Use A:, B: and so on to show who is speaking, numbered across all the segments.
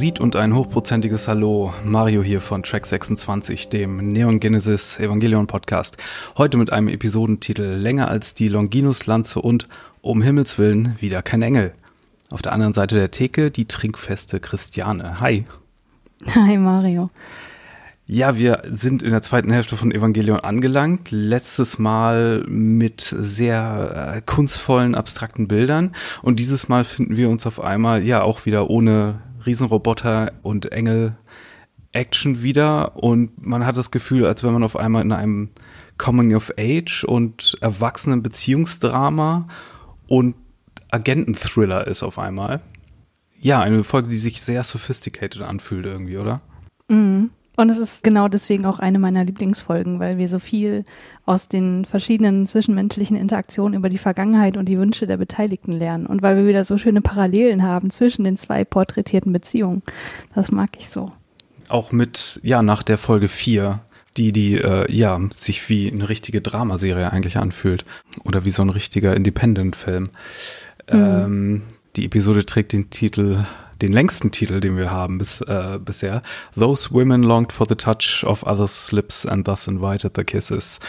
A: Prosit und ein hochprozentiges Hallo. Mario hier von Track 26, dem Neon Genesis Evangelion Podcast. Heute mit einem Episodentitel länger als die Longinus-Lanze und um Himmels Willen wieder kein Engel. Auf der anderen Seite der Theke die trinkfeste Christiane. Hi.
B: Hi Mario.
A: Ja, wir sind in der zweiten Hälfte von Evangelion angelangt. Letztes Mal mit sehr äh, kunstvollen, abstrakten Bildern. Und dieses Mal finden wir uns auf einmal, ja, auch wieder ohne Riesenroboter und Engel Action wieder. Und man hat das Gefühl, als wenn man auf einmal in einem Coming of Age und erwachsenen Beziehungsdrama und Agenten-Thriller ist auf einmal. Ja, eine Folge, die sich sehr sophisticated anfühlt irgendwie, oder?
B: Mhm. Und es ist genau deswegen auch eine meiner Lieblingsfolgen, weil wir so viel aus den verschiedenen zwischenmenschlichen Interaktionen über die Vergangenheit und die Wünsche der Beteiligten lernen und weil wir wieder so schöne Parallelen haben zwischen den zwei porträtierten Beziehungen. Das mag ich so.
A: Auch mit, ja, nach der Folge 4, die, die, äh, ja, sich wie eine richtige Dramaserie eigentlich anfühlt. Oder wie so ein richtiger Independent-Film. Mhm. Ähm, die Episode trägt den Titel den längsten Titel, den wir haben bis, äh, bisher. Those women longed for the touch of others' lips and thus invited the kisses.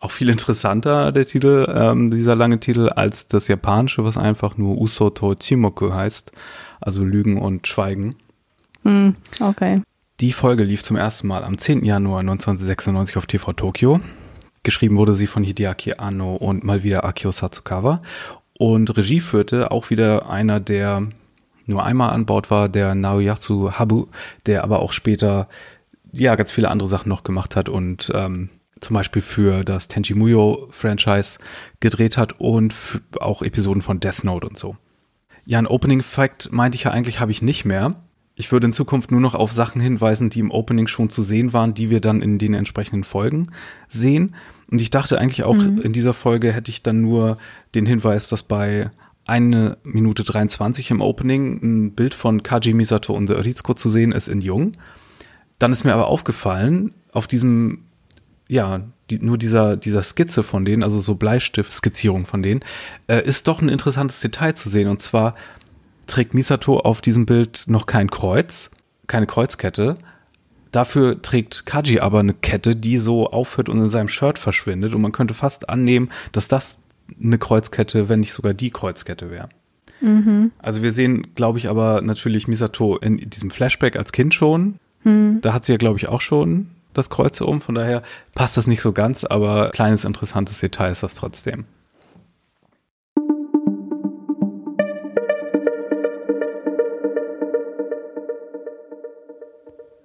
A: Auch viel interessanter, der Titel, ähm, dieser lange Titel, als das japanische, was einfach nur Usoto Chimoku heißt. Also Lügen und Schweigen.
B: Mm, okay.
A: Die Folge lief zum ersten Mal am 10. Januar 1996 auf TV Tokyo. Geschrieben wurde sie von Hideaki Anno und mal wieder Akio Satsukawa. Und Regie führte auch wieder einer der nur einmal an Bord war, der Naoyasu Habu, der aber auch später ja ganz viele andere Sachen noch gemacht hat und ähm, zum Beispiel für das Tenchi Muyo Franchise gedreht hat und auch Episoden von Death Note und so. Ja, ein Opening Fact meinte ich ja eigentlich habe ich nicht mehr. Ich würde in Zukunft nur noch auf Sachen hinweisen, die im Opening schon zu sehen waren, die wir dann in den entsprechenden Folgen sehen. Und ich dachte eigentlich auch, mhm. in dieser Folge hätte ich dann nur den Hinweis, dass bei eine Minute 23 im Opening ein Bild von Kaji Misato und Rizko zu sehen ist in Jung. Dann ist mir aber aufgefallen, auf diesem, ja, die, nur dieser, dieser Skizze von denen, also so Bleistift-Skizzierung von denen, äh, ist doch ein interessantes Detail zu sehen. Und zwar trägt Misato auf diesem Bild noch kein Kreuz, keine Kreuzkette. Dafür trägt Kaji aber eine Kette, die so aufhört und in seinem Shirt verschwindet. Und man könnte fast annehmen, dass das eine Kreuzkette, wenn nicht sogar die Kreuzkette wäre. Mhm. Also wir sehen, glaube ich, aber natürlich Misato in diesem Flashback als Kind schon. Mhm. Da hat sie ja, glaube ich, auch schon das Kreuz um. Von daher passt das nicht so ganz, aber kleines interessantes Detail ist das trotzdem.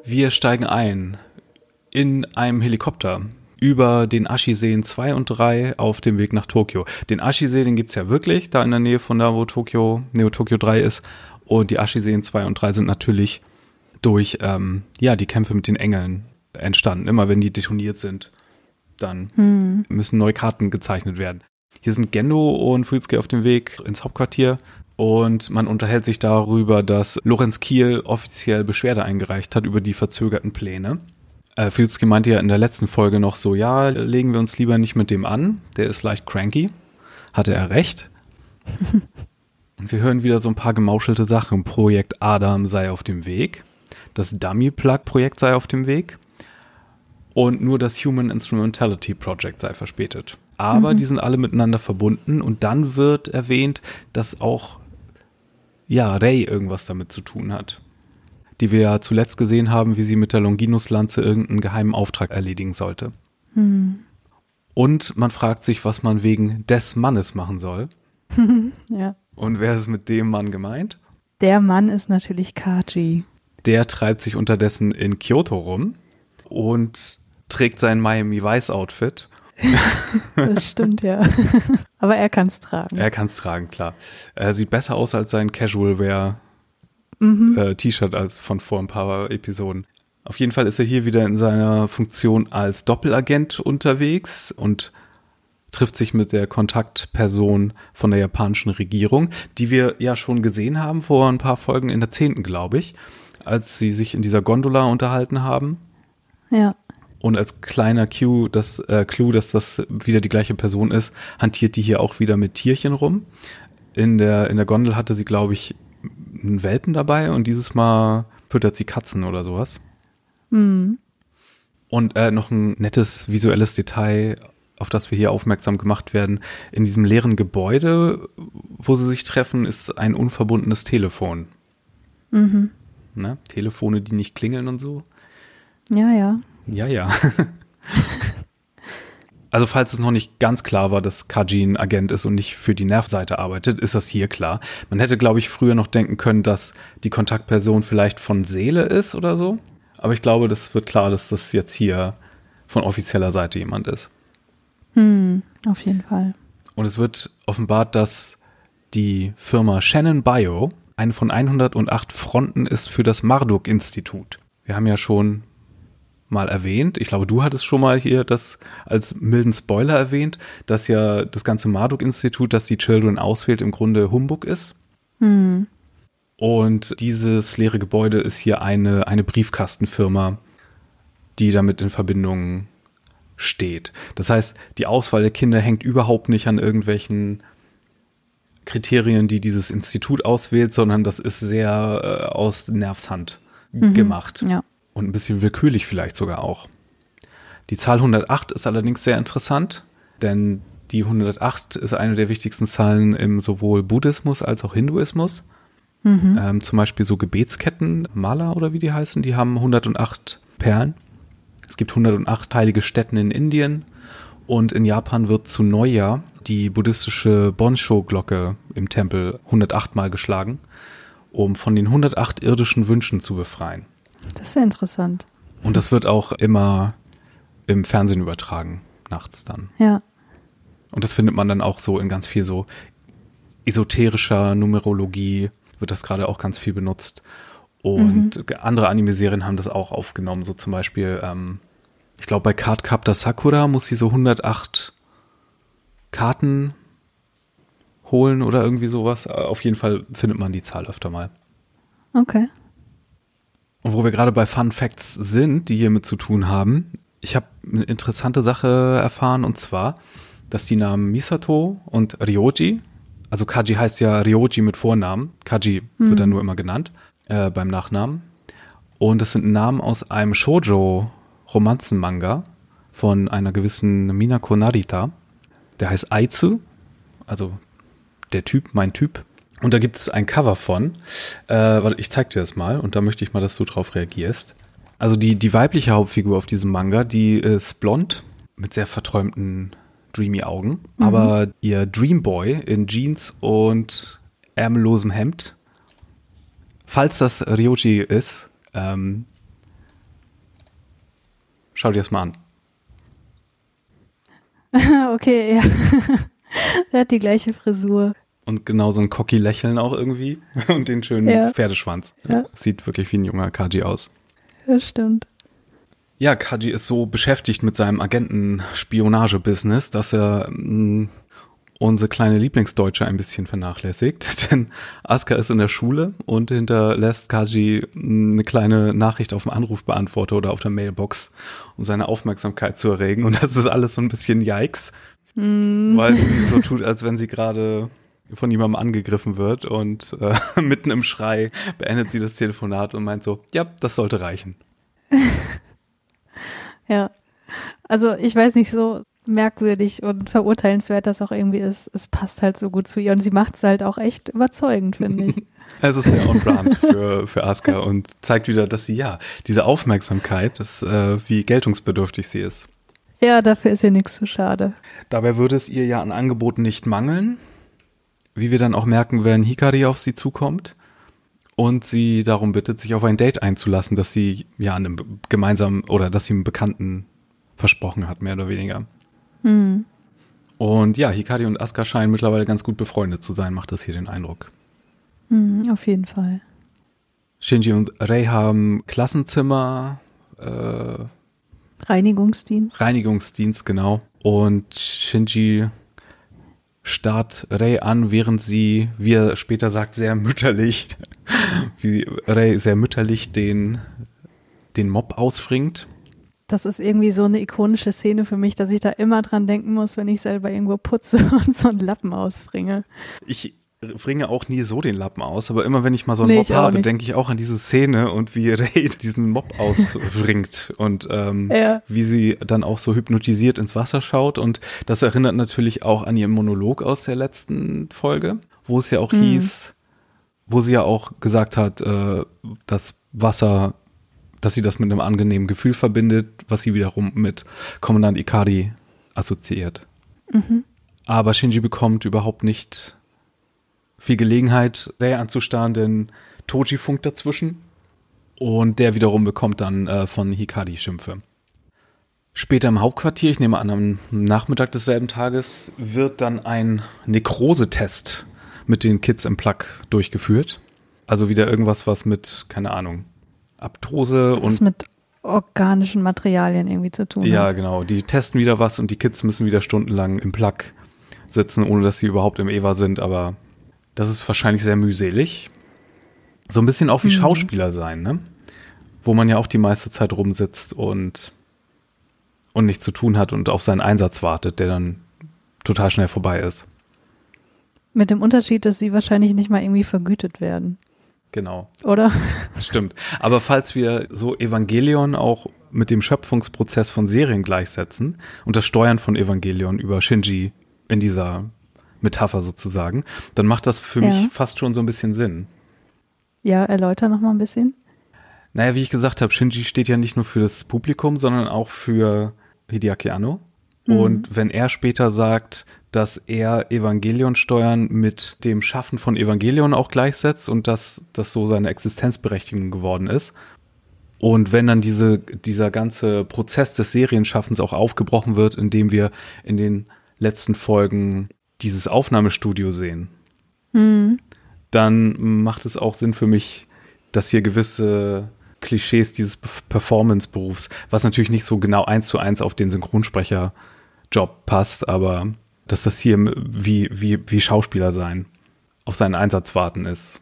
A: Wir steigen ein in einem Helikopter über den Ashi-Seen 2 und 3 auf dem Weg nach Tokio. Den Ashi-See, den gibt's ja wirklich, da in der Nähe von da, wo Tokio, Neo Tokio 3 ist. Und die Ashi-Seen 2 und 3 sind natürlich durch, ähm, ja, die Kämpfe mit den Engeln entstanden. Immer wenn die detoniert sind, dann hm. müssen neue Karten gezeichnet werden. Hier sind Gendo und Fulsuke auf dem Weg ins Hauptquartier und man unterhält sich darüber, dass Lorenz Kiel offiziell Beschwerde eingereicht hat über die verzögerten Pläne. Äh, Filzki meinte ja in der letzten Folge noch so, ja, legen wir uns lieber nicht mit dem an, der ist leicht cranky. Hatte er recht. Und wir hören wieder so ein paar gemauschelte Sachen. Projekt Adam sei auf dem Weg. Das Dummy Plug Projekt sei auf dem Weg. Und nur das Human Instrumentality Project sei verspätet. Aber mhm. die sind alle miteinander verbunden und dann wird erwähnt, dass auch ja, Ray irgendwas damit zu tun hat die wir ja zuletzt gesehen haben, wie sie mit der Longinus-Lanze irgendeinen geheimen Auftrag erledigen sollte. Hm. Und man fragt sich, was man wegen des Mannes machen soll. ja. Und wer ist mit dem Mann gemeint?
B: Der Mann ist natürlich Kaji.
A: Der treibt sich unterdessen in Kyoto rum und trägt sein Miami Vice Outfit.
B: das stimmt, ja. Aber er kann es tragen.
A: Er kann es tragen, klar. Er sieht besser aus als sein Casual Wear mhm. äh, T-Shirt als von vor ein paar Episoden. Auf jeden Fall ist er hier wieder in seiner Funktion als Doppelagent unterwegs und trifft sich mit der Kontaktperson von der japanischen Regierung, die wir ja schon gesehen haben vor ein paar Folgen in der zehnten, glaube ich, als sie sich in dieser Gondola unterhalten haben.
B: Ja.
A: Und als kleiner Cue, das, äh, Clou, dass das wieder die gleiche Person ist, hantiert die hier auch wieder mit Tierchen rum. In der, in der Gondel hatte sie, glaube ich, einen Welpen dabei und dieses Mal füttert sie Katzen oder sowas.
B: Mhm.
A: Und äh, noch ein nettes visuelles Detail, auf das wir hier aufmerksam gemacht werden. In diesem leeren Gebäude, wo sie sich treffen, ist ein unverbundenes Telefon.
B: Mhm.
A: Ne? Telefone, die nicht klingeln und so.
B: Ja, ja.
A: Ja, ja. also falls es noch nicht ganz klar war, dass Kaji ein Agent ist und nicht für die Nervseite arbeitet, ist das hier klar. Man hätte, glaube ich, früher noch denken können, dass die Kontaktperson vielleicht von Seele ist oder so. Aber ich glaube, das wird klar, dass das jetzt hier von offizieller Seite jemand ist.
B: Hm, auf jeden Fall.
A: Und es wird offenbart, dass die Firma Shannon Bio eine von 108 Fronten ist für das Marduk-Institut. Wir haben ja schon mal erwähnt, ich glaube, du hattest schon mal hier das als milden Spoiler erwähnt, dass ja das ganze Marduk-Institut, das die Children auswählt, im Grunde Humbug ist.
B: Hm.
A: Und dieses leere Gebäude ist hier eine, eine Briefkastenfirma, die damit in Verbindung steht. Das heißt, die Auswahl der Kinder hängt überhaupt nicht an irgendwelchen Kriterien, die dieses Institut auswählt, sondern das ist sehr äh, aus Nervshand
B: Mhm.
A: gemacht.
B: Ja.
A: Und ein bisschen willkürlich vielleicht sogar auch. Die Zahl 108 ist allerdings sehr interessant, denn die 108 ist eine der wichtigsten Zahlen im sowohl Buddhismus als auch Hinduismus.
B: Mhm.
A: Ähm, zum Beispiel so Gebetsketten, Mala oder wie die heißen, die haben 108 Perlen. Es gibt 108 heilige Stätten in Indien und in Japan wird zu Neujahr die buddhistische Bonsho-Glocke im Tempel 108 Mal geschlagen, um von den 108 irdischen Wünschen zu befreien.
B: Das ist ja interessant.
A: Und das wird auch immer im Fernsehen übertragen, nachts dann.
B: Ja.
A: Und das findet man dann auch so in ganz viel so esoterischer Numerologie, wird das gerade auch ganz viel benutzt. Und andere Anime-Serien haben das auch aufgenommen, so zum Beispiel, ähm, ich glaube bei Card Captor Sakura muss sie so 108 Karten holen oder irgendwie sowas. Äh, Auf jeden Fall findet man die Zahl öfter mal.
B: Okay.
A: Und wo wir gerade bei Fun Facts sind, die hiermit zu tun haben, ich habe eine interessante Sache erfahren und zwar, dass die Namen Misato und Ryoji, also Kaji heißt ja Ryoji mit Vornamen, Kaji wird dann nur immer genannt äh, beim Nachnamen. Und das sind Namen aus einem Shoujo-Romanzen-Manga von einer gewissen Minako Narita. Der heißt Aizu, also der Typ, mein Typ. Und da gibt es ein Cover von. Äh, warte, ich zeig dir das mal und da möchte ich mal, dass du drauf reagierst. Also die, die weibliche Hauptfigur auf diesem Manga, die ist blond mit sehr verträumten, dreamy Augen. Aber ihr Dreamboy in Jeans und ärmellosem Hemd, falls das Ryoji ist, ähm, schau dir das mal an.
B: okay, ja. er hat die gleiche Frisur.
A: Und genau so ein cocky Lächeln auch irgendwie. Und den schönen
B: Ja.
A: Pferdeschwanz.
B: Ja.
A: Sieht wirklich wie ein junger Kaji aus.
B: Das stimmt.
A: Ja, Kaji ist so beschäftigt mit seinem Agenten-Spionage-Business, dass er mh, unsere kleine Lieblingsdeutsche ein bisschen vernachlässigt. Denn Asuka ist in der Schule und hinterlässt Kaji mh, eine kleine Nachricht auf dem Anrufbeantworter oder auf der Mailbox, um seine Aufmerksamkeit zu erregen. Und das ist alles so ein bisschen Yikes, weil sie so tut, als wenn sie gerade von jemandem angegriffen wird und äh, mitten im Schrei beendet sie das Telefonat und meint so, ja, das sollte reichen.
B: Ja. Also ich weiß nicht, so merkwürdig und verurteilenswert das auch irgendwie ist. Es passt halt so gut zu ihr und sie macht es halt auch echt überzeugend, finde ich.
A: Es ist sehr on brand für, für Asuka und zeigt wieder, dass sie ja diese Aufmerksamkeit, das, äh, wie geltungsbedürftig sie ist.
B: Ja, dafür ist ihr nichts zu schade.
A: Dabei würde es ihr ja an Angeboten nicht mangeln, wie wir dann auch merken, wenn Hikari auf sie zukommt und sie darum bittet, sich auf ein Date einzulassen, das sie ja einem gemeinsamen oder das sie einem Bekannten versprochen hat, mehr oder weniger.
B: Hm.
A: Und ja, Hikari und Asuka scheinen mittlerweile ganz gut befreundet zu sein, macht das hier den Eindruck.
B: Hm, auf jeden Fall.
A: Shinji und Rei haben Klassenzimmer, äh,
B: Reinigungsdienst.
A: Reinigungsdienst, genau. Und Shinji starrt Rei an, während sie, wie er später sagt, sehr mütterlich, wie Rei sehr mütterlich den, den Mob ausfringt.
B: Das ist irgendwie so eine ikonische Szene für mich, dass ich da immer dran denken muss, wenn ich selber irgendwo putze und so einen Lappen ausfringe.
A: Ich bringe auch nie so den Lappen aus, aber immer wenn ich mal so einen
B: Nee,
A: Mob habe, denke ich auch an diese Szene und wie Ray diesen Mob auswringt und ähm,
B: Ja.
A: wie sie dann auch so hypnotisiert ins Wasser schaut und das erinnert natürlich auch an ihren Monolog aus der letzten Folge, wo es ja auch
B: Mhm.
A: hieß, wo sie ja auch gesagt hat, äh, dass Wasser, dass sie das mit einem angenehmen Gefühl verbindet, was sie wiederum mit Kommandant Ikari assoziiert.
B: Mhm.
A: Aber Shinji bekommt überhaupt nicht viel Gelegenheit, Rei anzustarren, denn Toji funkt dazwischen. Und der wiederum bekommt dann äh, von Hikari Schimpfe. Später im Hauptquartier, ich nehme an, am Nachmittag desselben Tages, wird dann ein Nekrosetest mit den Kids im Plug durchgeführt. Also wieder irgendwas, was mit, keine Ahnung, Abtose
B: Was
A: und
B: mit organischen Materialien irgendwie zu tun
A: ja,
B: hat.
A: genau. Die testen wieder was und die Kids müssen wieder stundenlang im Plug sitzen, ohne dass sie überhaupt im Eva sind, aber das ist wahrscheinlich sehr mühselig. So ein bisschen auch wie
B: Mhm.
A: Schauspieler sein, ne? Wo man ja auch die meiste Zeit rumsitzt und, und nichts zu tun hat und auf seinen Einsatz wartet, der dann total schnell vorbei ist.
B: Mit dem Unterschied, dass sie wahrscheinlich nicht mal irgendwie vergütet werden.
A: Genau.
B: Oder?
A: Stimmt. Aber falls wir so Evangelion auch mit dem Schöpfungsprozess von Serien gleichsetzen und das Steuern von Evangelion über Shinji in dieser Metapher sozusagen, dann macht das für
B: Ja.
A: mich fast schon so ein bisschen Sinn.
B: Ja, erläuter noch mal ein bisschen.
A: Naja, wie ich gesagt habe, Shinji steht ja nicht nur für das Publikum, sondern auch für Hideaki Anno.
B: Mhm.
A: Und wenn er später sagt, dass er Evangelion steuern mit dem Schaffen von Evangelion auch gleichsetzt und dass das so seine Existenzberechtigung geworden ist. Und wenn dann diese, dieser ganze Prozess des Serienschaffens auch aufgebrochen wird, indem wir in den letzten Folgen dieses Aufnahmestudio sehen,
B: Mhm.
A: dann macht es auch Sinn für mich, dass hier gewisse Klischees dieses Pe- Performance-Berufs, was natürlich nicht so genau eins zu eins auf den Synchronsprecher-Job passt, aber dass das hier wie, wie, wie Schauspieler sein, auf seinen Einsatz warten ist.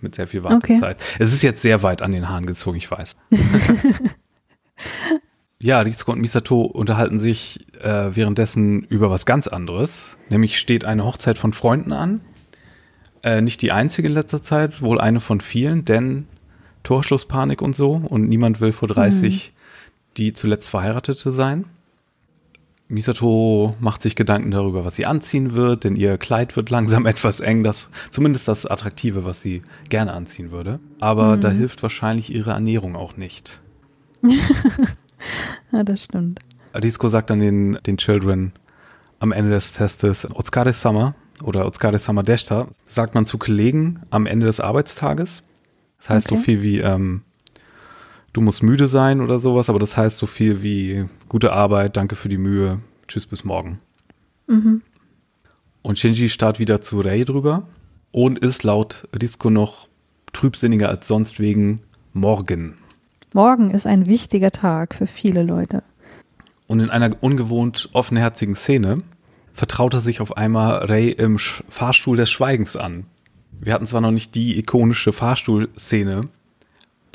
A: Mit sehr viel Wartezeit. Es ist jetzt sehr weit an den Haaren gezogen, ich weiß. ja, Rizko und Misato unterhalten sich äh, währenddessen über was ganz anderes. Nämlich steht eine Hochzeit von Freunden an. Äh, nicht die einzige in letzter Zeit, wohl eine von vielen, denn Torschlusspanik und so und niemand will vor 30 die zuletzt Verheiratete sein. Misato macht sich Gedanken darüber, was sie anziehen wird, denn ihr Kleid wird langsam etwas eng, das zumindest das Attraktive, was sie gerne anziehen würde. Aber da hilft wahrscheinlich ihre Ernährung auch nicht.
B: Ja, das stimmt.
A: Rizko sagt dann den, den Children am Ende des Testes, Otsukare Summer oder Otsukare Summer Deshta, sagt man zu Kollegen am Ende des Arbeitstages. Das heißt so
B: Okay.
A: viel wie, ähm, du musst müde sein oder sowas, aber das heißt so viel wie, gute Arbeit, danke für die Mühe, tschüss bis morgen.
B: Mhm.
A: Und Shinji starrt wieder zu Rei drüber und ist laut Rizko noch trübsinniger als sonst wegen morgen.
B: Morgen ist ein wichtiger Tag für viele Leute.
A: Und in einer ungewohnt offenherzigen Szene vertraut er sich auf einmal Ray im Sch Fahrstuhl des Schweigens an. Wir hatten zwar noch nicht die ikonische Fahrstuhlszene,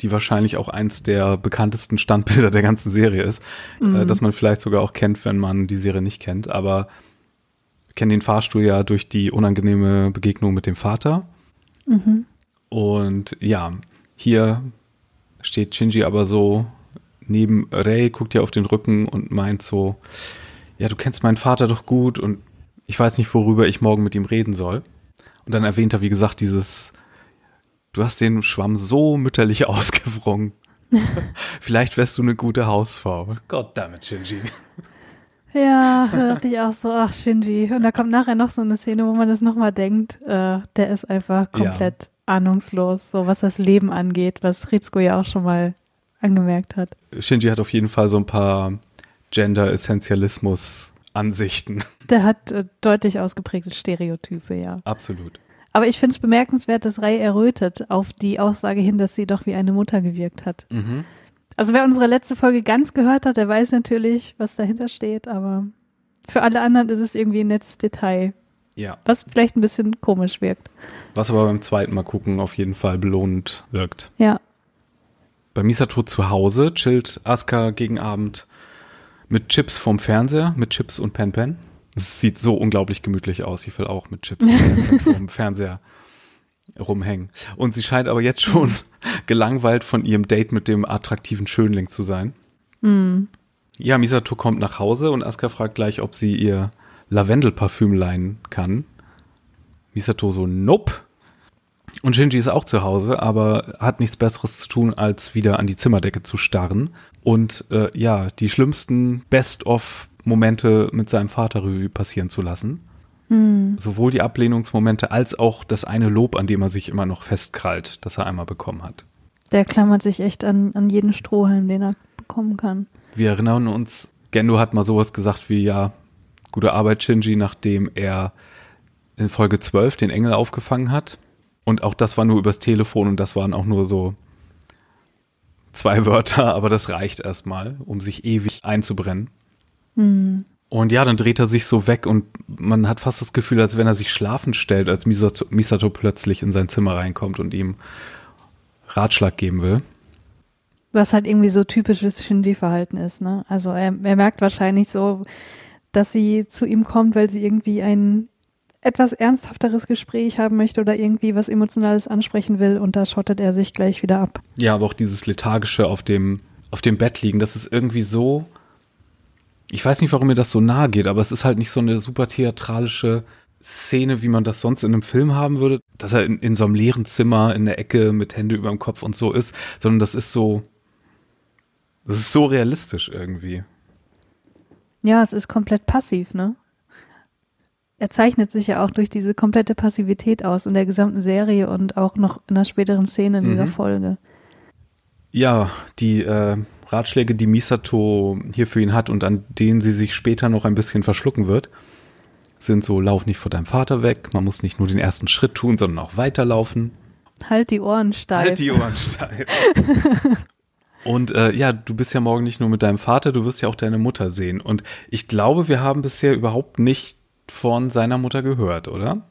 A: die wahrscheinlich auch eins der bekanntesten Standbilder der ganzen Serie ist, äh, das man vielleicht sogar auch kennt, wenn man die Serie nicht kennt, aber wir kennen den Fahrstuhl ja durch die unangenehme Begegnung mit dem Vater. Und ja, hier steht Shinji aber so neben Rei, guckt ihr auf den Rücken und meint so, ja, du kennst meinen Vater doch gut und ich weiß nicht, worüber ich morgen mit ihm reden soll. Und dann erwähnt er, wie gesagt, dieses, du hast den Schwamm so mütterlich ausgewrungen. Vielleicht wärst du eine gute Hausfrau. Goddammit, Shinji.
B: Ja, da dachte ich auch so, ach Shinji. Und da kommt nachher noch so eine Szene, wo man das nochmal denkt, äh, der ist einfach komplett ahnungslos, so was das Leben angeht, was Rizko ja auch schon mal angemerkt hat.
A: Shinji hat auf jeden Fall so ein paar Gender-Essentialismus-Ansichten.
B: Der hat äh, deutlich ausgeprägte Stereotype, ja.
A: Absolut.
B: Aber ich finde es bemerkenswert, dass Ray errötet auf die Aussage hin, dass sie doch wie eine Mutter gewirkt hat.
A: Mhm.
B: Also wer unsere letzte Folge ganz gehört hat, der weiß natürlich, was dahinter steht, aber für alle anderen ist es irgendwie ein nettes Detail,
A: Ja.
B: was vielleicht ein bisschen komisch wirkt.
A: Was aber beim zweiten Mal gucken auf jeden Fall belohnend wirkt.
B: Ja.
A: Bei Misato zu Hause chillt Asuka gegen Abend mit Chips vom Fernseher, mit Chips und Pen Pen. Es sieht so unglaublich gemütlich aus. Ich will auch mit Chips vom Fernseher rumhängen. Und sie scheint aber jetzt schon gelangweilt von ihrem Date mit dem attraktiven Schönling zu sein. Mhm. Ja, Misato kommt nach Hause und Asuka fragt gleich, ob sie ihr Lavendelparfüm leihen kann. Misato so, nope. Und Shinji ist auch zu Hause, aber hat nichts Besseres zu tun, als wieder an die Zimmerdecke zu starren und äh, ja, die schlimmsten Best-of-Momente mit seinem Vater Revue passieren zu lassen. Hm. Sowohl die Ablehnungsmomente als auch das eine Lob, an dem er sich immer noch festkrallt, das er einmal bekommen hat.
B: Der klammert sich echt an, an jeden Strohhalm, den er bekommen kann.
A: Wir erinnern uns, Gendo hat mal sowas gesagt wie, ja, gute Arbeit, Shinji, nachdem er in Folge 12 den Engel aufgefangen hat. Und auch das war nur übers Telefon und das waren auch nur so zwei Wörter, aber das reicht erstmal, um sich ewig einzubrennen. Mhm. Und ja, dann dreht er sich so weg und man hat fast das Gefühl, als wenn er sich schlafen stellt, als Misato, Misato plötzlich in sein Zimmer reinkommt und ihm Ratschlag geben will.
B: Was halt irgendwie so typisches Shinji-Verhalten ist, ne? Also er, er merkt wahrscheinlich so, dass sie zu ihm kommt, weil sie irgendwie ein etwas ernsthafteres Gespräch haben möchte oder irgendwie was Emotionales ansprechen will und da schottet er sich gleich wieder ab.
A: Ja, aber auch dieses lethargische auf dem, auf dem Bett liegen, das ist irgendwie so, ich weiß nicht, warum mir das so nahe geht, aber es ist halt nicht so eine super theatralische Szene, wie man das sonst in einem Film haben würde, dass er in, in so einem leeren Zimmer in der Ecke mit Hände über dem Kopf und so ist, sondern das ist so, das ist so realistisch irgendwie.
B: Ja, es ist komplett passiv, ne? Er zeichnet sich ja auch durch diese komplette Passivität aus in der gesamten Serie und auch noch in der späteren Szene in mhm. dieser Folge.
A: Ja, die äh, Ratschläge, die Misato hier für ihn hat und an denen sie sich später noch ein bisschen verschlucken wird, sind so, lauf nicht vor deinem Vater weg, man muss nicht nur den ersten Schritt tun, sondern auch weiterlaufen.
B: Halt die Ohren steif.
A: Halt die Ohren steif. und äh, ja, du bist ja morgen nicht nur mit deinem Vater, du wirst ja auch deine Mutter sehen. Und ich glaube, wir haben bisher überhaupt nicht von seiner Mutter gehört, oder?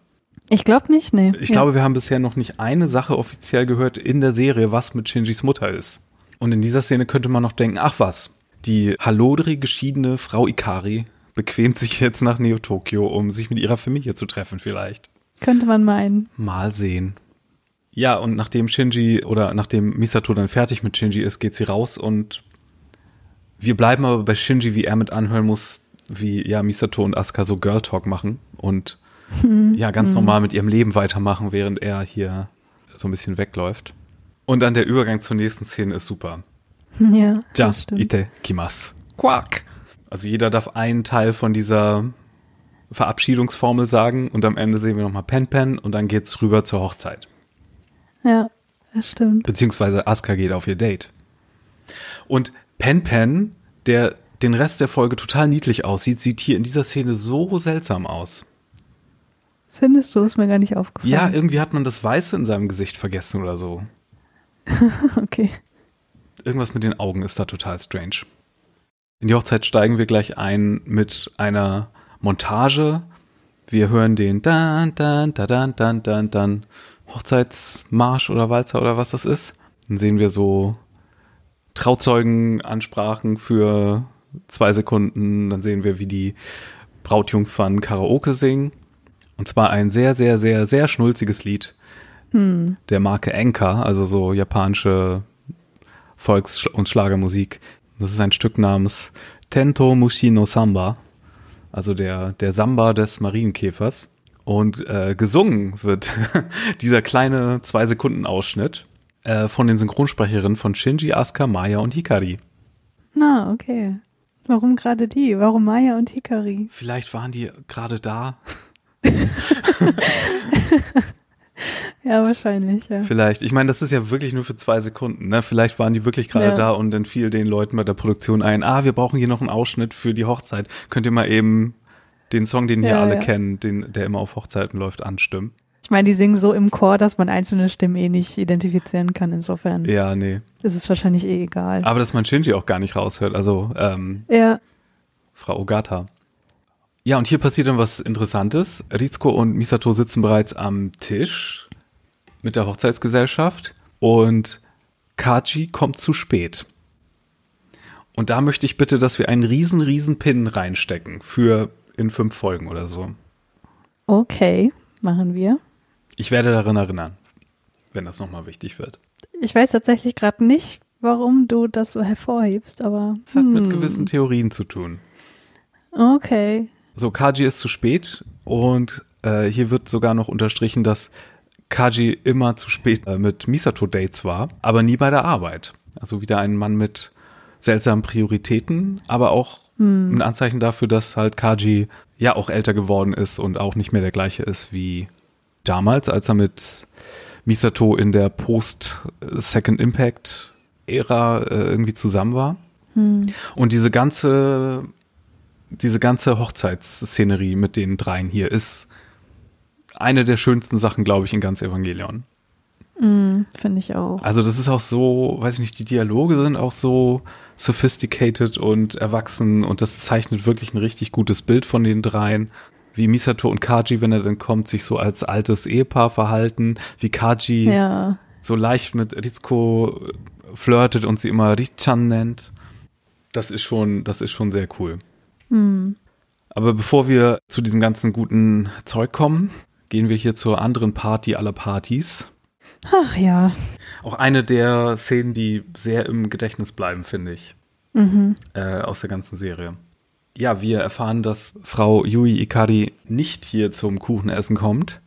B: Ich glaube nicht, nee.
A: Ich ja. glaube, wir haben bisher noch nicht eine Sache offiziell gehört in der Serie, was mit Shinjis Mutter ist. Und in dieser Szene könnte man noch denken, ach was, die Halodri geschiedene Frau Ikari bequemt sich jetzt nach Neo-Tokio, um sich mit ihrer Familie zu treffen vielleicht.
B: Könnte man meinen.
A: Mal sehen. Ja, und nachdem Shinji oder nachdem Misato dann fertig mit Shinji ist, geht sie raus und wir bleiben aber bei Shinji, wie er mit anhören muss, wie ja Misato und Asuka so Girl Talk machen und hm. ja ganz hm. normal mit ihrem Leben weitermachen, während er hier so ein bisschen wegläuft. Und dann der Übergang zur nächsten Szene ist super.
B: Ja.
A: Ja, ite kimas. Quack. Also jeder darf einen Teil von dieser Verabschiedungsformel sagen und am Ende sehen wir nochmal Pen Pen und dann geht's rüber zur Hochzeit.
B: Ja, das stimmt.
A: Beziehungsweise Asuka geht auf ihr Date. Und Pen Pen, der den Rest der Folge total niedlich aussieht, sieht hier in dieser Szene so seltsam aus.
B: Findest du, ist mir gar nicht aufgefallen.
A: Ja, irgendwie hat man das Weiße in seinem Gesicht vergessen oder so.
B: okay.
A: Irgendwas mit den Augen ist da total strange. In die Hochzeit steigen wir gleich ein mit einer Montage. Wir hören den dann, dann, dann, dann, dann, dann Hochzeitsmarsch oder Walzer oder was das ist. Dann sehen wir so Trauzeugenansprachen für zwei Sekunden, dann sehen wir, wie die Brautjungfern Karaoke singen. Und zwar ein sehr, sehr, sehr, sehr schnulziges Lied hm. der Marke Enka, also so japanische Volks- und Schlagermusik. Das ist ein Stück namens Tento Mushino Samba, also der, der Samba des Marienkäfers. Und äh, gesungen wird dieser kleine Zwei-Sekunden-Ausschnitt äh, von den Synchronsprecherinnen von Shinji, Asuka, Maya und Hikari.
B: Na, okay. Warum gerade die? Warum Maya und Hikari?
A: Vielleicht waren die gerade da.
B: ja, wahrscheinlich, ja.
A: Vielleicht. Ich meine, das ist ja wirklich nur für zwei Sekunden. Ne? Vielleicht waren die wirklich gerade ja. da und dann fiel den Leuten bei der Produktion ein, ah, wir brauchen hier noch einen Ausschnitt für die Hochzeit. Könnt ihr mal eben den Song, den ja, hier alle ja. kennen, den, der immer auf Hochzeiten läuft, anstimmen?
B: Ich meine, die singen so im Chor, dass man einzelne Stimmen eh nicht identifizieren kann, insofern.
A: Ja, nee.
B: Das ist wahrscheinlich eh egal.
A: Aber dass man Shinji auch gar nicht raushört, also ähm,
B: ja.
A: Frau Ogata. Ja, und hier passiert dann was Interessantes. Rizko und Misato sitzen bereits am Tisch mit der Hochzeitsgesellschaft und Kaji kommt zu spät. Und da möchte ich bitte, dass wir einen riesen, riesen Pin reinstecken für in fünf Folgen oder so.
B: Okay, machen wir.
A: Ich werde daran erinnern, wenn das nochmal wichtig wird.
B: Ich weiß tatsächlich gerade nicht, warum du das so hervorhebst, aber.
A: Es hat
B: hm.
A: mit gewissen Theorien zu tun.
B: Okay.
A: So, Kaji ist zu spät und äh, hier wird sogar noch unterstrichen, dass Kaji immer zu spät äh, mit Misato-Dates war, aber nie bei der Arbeit. Also wieder ein Mann mit seltsamen Prioritäten, aber auch ein Anzeichen dafür, dass halt Kaji ja auch älter geworden ist und auch nicht mehr der gleiche ist wie damals, als er mit Misato in der Post-Second Impact-Ära äh, irgendwie zusammen war. Und diese ganze, diese ganze Hochzeitsszenerie mit den dreien hier ist eine der schönsten Sachen, glaube ich, in ganz Evangelion.
B: Hm, Finde ich auch.
A: Also das ist auch so, weiß ich nicht, die Dialoge sind auch so sophisticated und erwachsen und das zeichnet wirklich ein richtig gutes Bild von den dreien. Wie Misato und Kaji, wenn er dann kommt, sich so als altes Ehepaar verhalten, wie Kaji
B: Ja.
A: so leicht mit Ritsuko flirtet und sie immer Richan nennt. Das ist schon, das ist schon sehr cool.
B: Hm.
A: Aber bevor wir zu diesem ganzen guten Zeug kommen, gehen wir hier zur anderen Party aller Partys.
B: Ach ja.
A: Auch eine der Szenen, die sehr im Gedächtnis bleiben, finde ich,
B: Mhm.
A: äh, aus der ganzen Serie. Ja, wir erfahren, dass Frau Yui Ikari nicht hier zum Kuchenessen kommt,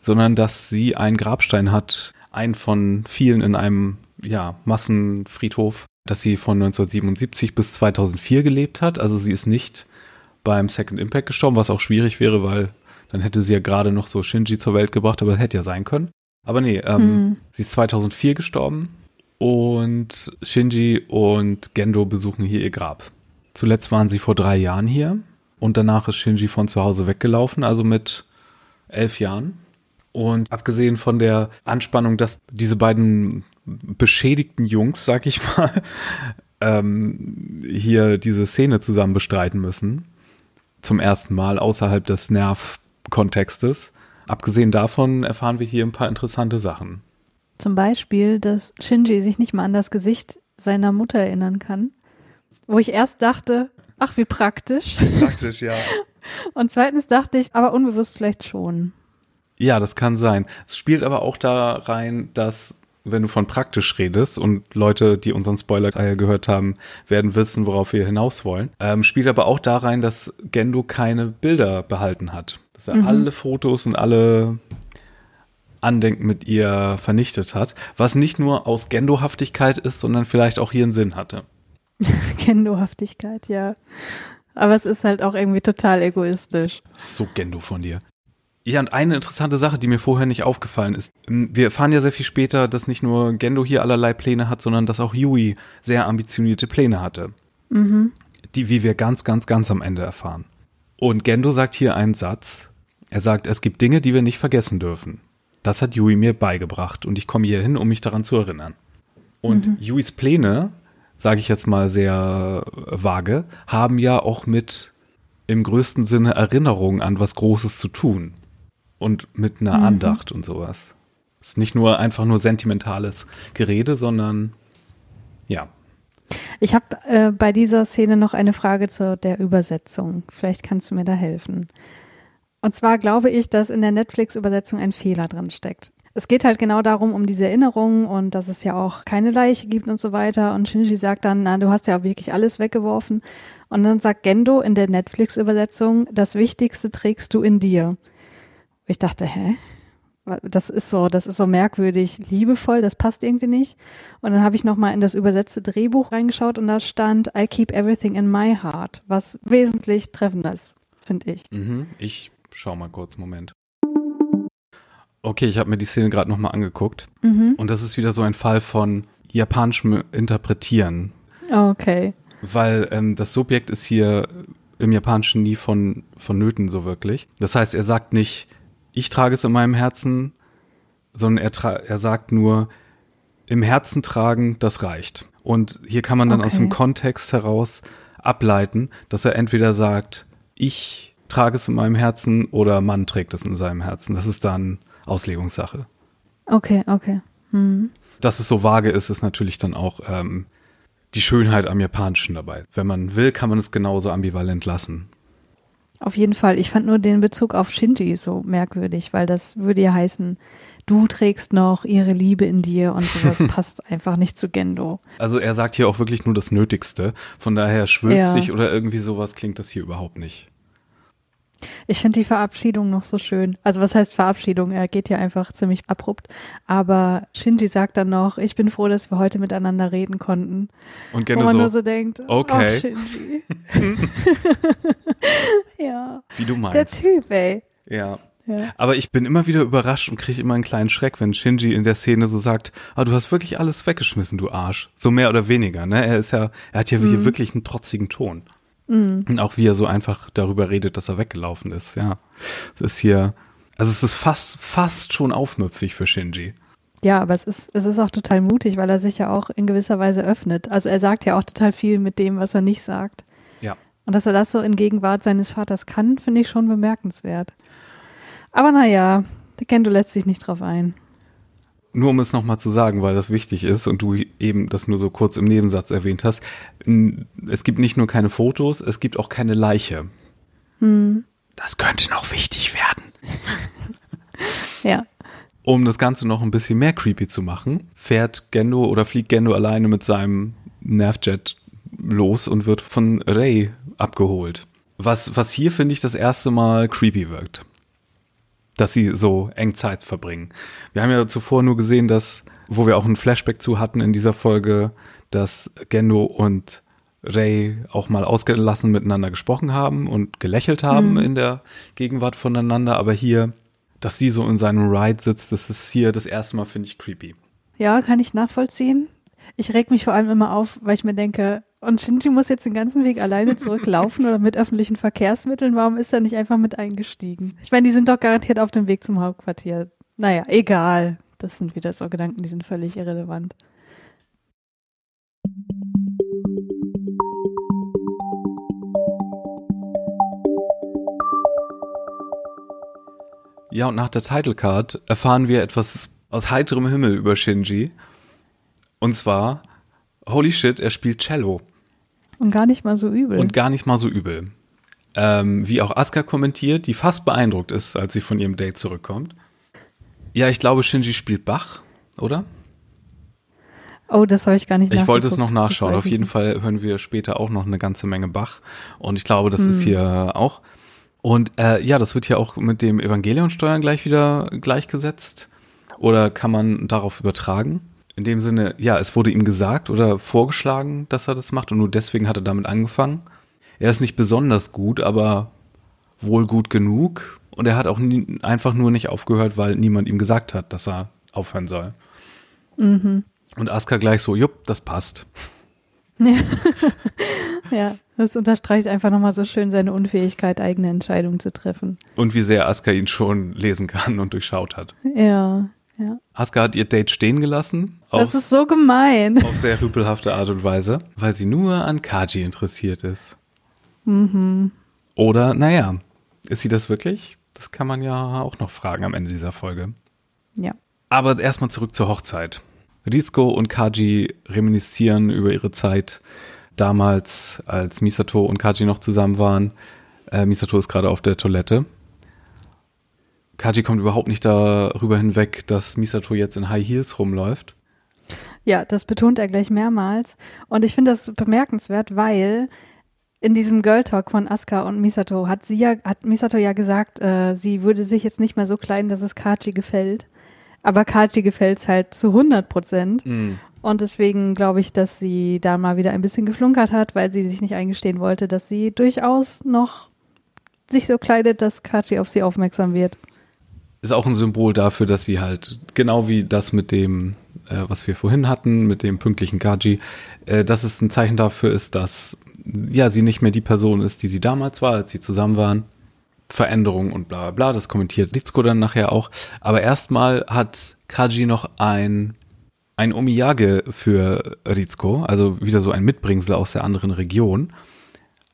A: sondern dass sie einen Grabstein hat, einen von vielen in einem ja, Massenfriedhof, dass sie von 1977 bis 2004 gelebt hat. Also sie ist nicht beim Second Impact gestorben, was auch schwierig wäre, weil dann hätte sie ja gerade noch so Shinji zur Welt gebracht, aber hätte ja sein können. Aber nee, ähm,
B: Hm.
A: sie ist 2004 gestorben und Shinji und Gendo besuchen hier ihr Grab. Zuletzt waren sie vor drei Jahren hier und danach ist Shinji von zu Hause weggelaufen, also mit elf Jahren. Und abgesehen von der Anspannung, dass diese beiden beschädigten Jungs, sag ich mal, ähm, hier diese Szene zusammen bestreiten müssen, zum ersten Mal außerhalb des Nerv-Kontextes. Abgesehen davon erfahren wir hier ein paar interessante Sachen.
B: Zum Beispiel, dass Shinji sich nicht mal an das Gesicht seiner Mutter erinnern kann. Wo ich erst dachte, ach, wie praktisch.
A: Praktisch, ja.
B: Und zweitens dachte ich, aber unbewusst vielleicht schon.
A: Ja, das kann sein. Es spielt aber auch da rein, dass wenn du von praktisch redest und Leute, die unseren Spoiler gehört haben, werden wissen, worauf wir hinaus wollen, ähm, spielt aber auch da rein, dass Gendo keine Bilder behalten hat. Dass er alle Fotos und alle Andenken mit ihr vernichtet hat, was nicht nur aus Gendo-Haftigkeit ist, sondern vielleicht auch hier einen Sinn hatte.
B: Kendohaftigkeit, ja. Aber es ist halt auch irgendwie total egoistisch.
A: So Gendo von dir. Ja, und eine interessante Sache, die mir vorher nicht aufgefallen ist. Wir erfahren ja sehr viel später, dass nicht nur Gendo hier allerlei Pläne hat, sondern dass auch Yui sehr ambitionierte Pläne hatte. Die, wie wir ganz, ganz, ganz am Ende erfahren. Und Gendo sagt hier einen Satz. Er sagt, es gibt Dinge, die wir nicht vergessen dürfen. Das hat Yui mir beigebracht und ich komme hier hin, um mich daran zu erinnern. Und Yuis Pläne, sage ich jetzt mal sehr vage, haben ja auch mit im größten Sinne Erinnerung an was Großes zu tun. Und mit einer Andacht und sowas. Es ist nicht nur einfach nur sentimentales Gerede, sondern ja.
B: Ich habe äh, bei dieser Szene noch eine Frage zu der Übersetzung. Vielleicht kannst du mir da helfen. Und zwar glaube ich, dass in der Netflix-Übersetzung ein Fehler drin steckt. Es geht halt genau darum, um diese Erinnerungen und dass es ja auch keine Leiche gibt und so weiter. Und Shinji sagt dann, na, du hast ja wirklich alles weggeworfen. Und dann sagt Gendo in der Netflix-Übersetzung, das Wichtigste trägst du in dir. Ich dachte, hä? Das ist so, das ist so merkwürdig liebevoll, das passt irgendwie nicht. Und dann habe ich nochmal in das übersetzte Drehbuch reingeschaut und da stand I keep everything in my heart, was wesentlich treffender ist, finde ich.
A: Mhm. Ich schau mal kurz, Moment. Okay, ich habe mir die Szene gerade nochmal angeguckt.
B: Mhm.
A: Und das ist wieder so ein Fall von japanischem Interpretieren.
B: Okay.
A: Weil ähm, das Subjekt ist hier im Japanischen nie von, vonnöten so wirklich. Das heißt, er sagt nicht, ich trage es in meinem Herzen, sondern er, er sagt nur, im Herzen tragen, das reicht. Und hier kann man dann aus
B: Okay.
A: dem Kontext heraus ableiten, dass er entweder sagt, ich trage es in meinem Herzen oder Mann trägt es in seinem Herzen. Das ist dann Auslegungssache.
B: Okay, okay. Hm.
A: Dass es so vage ist, ist natürlich dann auch ähm, die Schönheit am Japanischen dabei. Wenn man will, kann man es genauso ambivalent lassen.
B: Auf jeden Fall. Ich fand nur den Bezug auf Shinji so merkwürdig, weil das würde ja heißen, du trägst noch ihre Liebe in dir und sowas passt einfach nicht zu Gendo.
A: Also er sagt hier auch wirklich nur das Nötigste. Von daher schwülstig ja. oder irgendwie sowas klingt das hier überhaupt nicht.
B: Ich finde die Verabschiedung noch so schön. Also was heißt Verabschiedung? Er geht ja einfach ziemlich abrupt. Aber Shinji sagt dann noch, ich bin froh, dass wir heute miteinander reden konnten.
A: Und Gendo
B: Wo man
A: so,
B: nur so denkt,
A: okay.
B: oh Shinji. ja.
A: Wie du meinst.
B: Der Typ, ey.
A: Ja. Ja. Aber ich bin immer wieder überrascht und kriege immer einen kleinen Schreck, wenn Shinji in der Szene so sagt, ah, du hast wirklich alles weggeschmissen, du Arsch. So mehr oder weniger, ne? Er ist ja, er hat ja mhm. wirklich einen trotzigen Ton. Mhm. Und auch wie er so einfach darüber redet, dass er weggelaufen ist, ja. Das ist hier, also es ist fast, fast schon aufmüpfig für Shinji.
B: Ja, aber es ist, es ist auch total mutig, weil er sich ja auch in gewisser Weise öffnet. Also er sagt ja auch total viel mit dem, was er nicht sagt.
A: Ja.
B: Und dass er das so in Gegenwart seines Vaters kann, finde ich schon bemerkenswert. Aber naja, der Kendo lässt sich nicht drauf ein.
A: Nur um es nochmal zu sagen, weil das wichtig ist und du eben das nur so kurz im Nebensatz erwähnt hast, es gibt nicht nur keine Fotos, es gibt auch keine Leiche.
B: Hm.
A: Das könnte noch wichtig werden.
B: ja.
A: Um das Ganze noch ein bisschen mehr creepy zu machen, fährt Gendo oder fliegt Gendo alleine mit seinem Nervjet los und wird von Ray abgeholt. Was, was hier, finde ich, das erste Mal creepy wirkt dass sie so eng Zeit verbringen. Wir haben ja zuvor nur gesehen, dass, wo wir auch ein Flashback zu hatten in dieser Folge, dass Gendo und Ray auch mal ausgelassen miteinander gesprochen haben und gelächelt haben mhm. in der Gegenwart voneinander, aber hier, dass sie so in seinem Ride sitzt, das ist hier das erste Mal, finde ich, creepy.
B: Ja, kann ich nachvollziehen. Ich reg mich vor allem immer auf, weil ich mir denke, und Shinji muss jetzt den ganzen Weg alleine zurücklaufen oder mit öffentlichen Verkehrsmitteln. Warum ist er nicht einfach mit eingestiegen? Ich meine, die sind doch garantiert auf dem Weg zum Hauptquartier. Naja, egal. Das sind wieder so Gedanken, die sind völlig irrelevant.
A: Ja, und nach der Title Card erfahren wir etwas aus heiterem Himmel über Shinji. Und zwar, holy shit, er spielt Cello.
B: Und gar nicht mal so übel.
A: Und gar nicht mal so übel. Ähm, wie auch Asuka kommentiert, die fast beeindruckt ist, als sie von ihrem Date zurückkommt. Ja, ich glaube, Shinji spielt Bach, oder?
B: Oh, das habe ich gar nicht
A: Ich wollte es noch nachschauen. Auf jeden Fall hören wir später auch noch eine ganze Menge Bach. Und ich glaube, das hm. ist hier auch. Und äh, ja, das wird hier auch mit dem Evangelion-Steuern gleich wieder gleichgesetzt. Oder kann man darauf übertragen? In dem Sinne, ja, es wurde ihm gesagt oder vorgeschlagen, dass er das macht und nur deswegen hat er damit angefangen. Er ist nicht besonders gut, aber wohl gut genug und er hat auch nie, einfach nur nicht aufgehört, weil niemand ihm gesagt hat, dass er aufhören soll.
B: Mhm.
A: Und Aska gleich so, jupp, das passt.
B: Ja. ja, das unterstreicht einfach nochmal so schön seine Unfähigkeit, eigene Entscheidungen zu treffen.
A: Und wie sehr Aska ihn schon lesen kann und durchschaut hat.
B: Ja, ja.
A: Aska hat ihr Date stehen gelassen.
B: Auf, das ist so gemein.
A: Auf sehr rüpelhafte Art und Weise, weil sie nur an Kaji interessiert ist.
B: Mhm.
A: Oder, naja, ist sie das wirklich? Das kann man ja auch noch fragen am Ende dieser Folge.
B: Ja.
A: Aber erstmal zurück zur Hochzeit. Rizko und Kaji reminiszieren über ihre Zeit damals, als Misato und Kaji noch zusammen waren. Äh, Misato ist gerade auf der Toilette Kaji kommt überhaupt nicht darüber hinweg, dass Misato jetzt in High Heels rumläuft.
B: Ja, das betont er gleich mehrmals. Und ich finde das bemerkenswert, weil in diesem Girl Talk von Asuka und Misato hat sie ja, hat Misato ja gesagt, äh, sie würde sich jetzt nicht mehr so kleiden, dass es Kaji gefällt. Aber Kaji gefällt es halt zu 100 Prozent.
A: Mm.
B: Und deswegen glaube ich, dass sie da mal wieder ein bisschen geflunkert hat, weil sie sich nicht eingestehen wollte, dass sie durchaus noch sich so kleidet, dass Kaji auf sie aufmerksam wird
A: ist auch ein Symbol dafür, dass sie halt, genau wie das mit dem, äh, was wir vorhin hatten, mit dem pünktlichen Kaji, äh, dass es ein Zeichen dafür ist, dass ja sie nicht mehr die Person ist, die sie damals war, als sie zusammen waren. Veränderung und bla bla bla, das kommentiert Litzko dann nachher auch. Aber erstmal hat Kaji noch ein, ein Omiyage für Rizko, also wieder so ein Mitbringsel aus der anderen Region.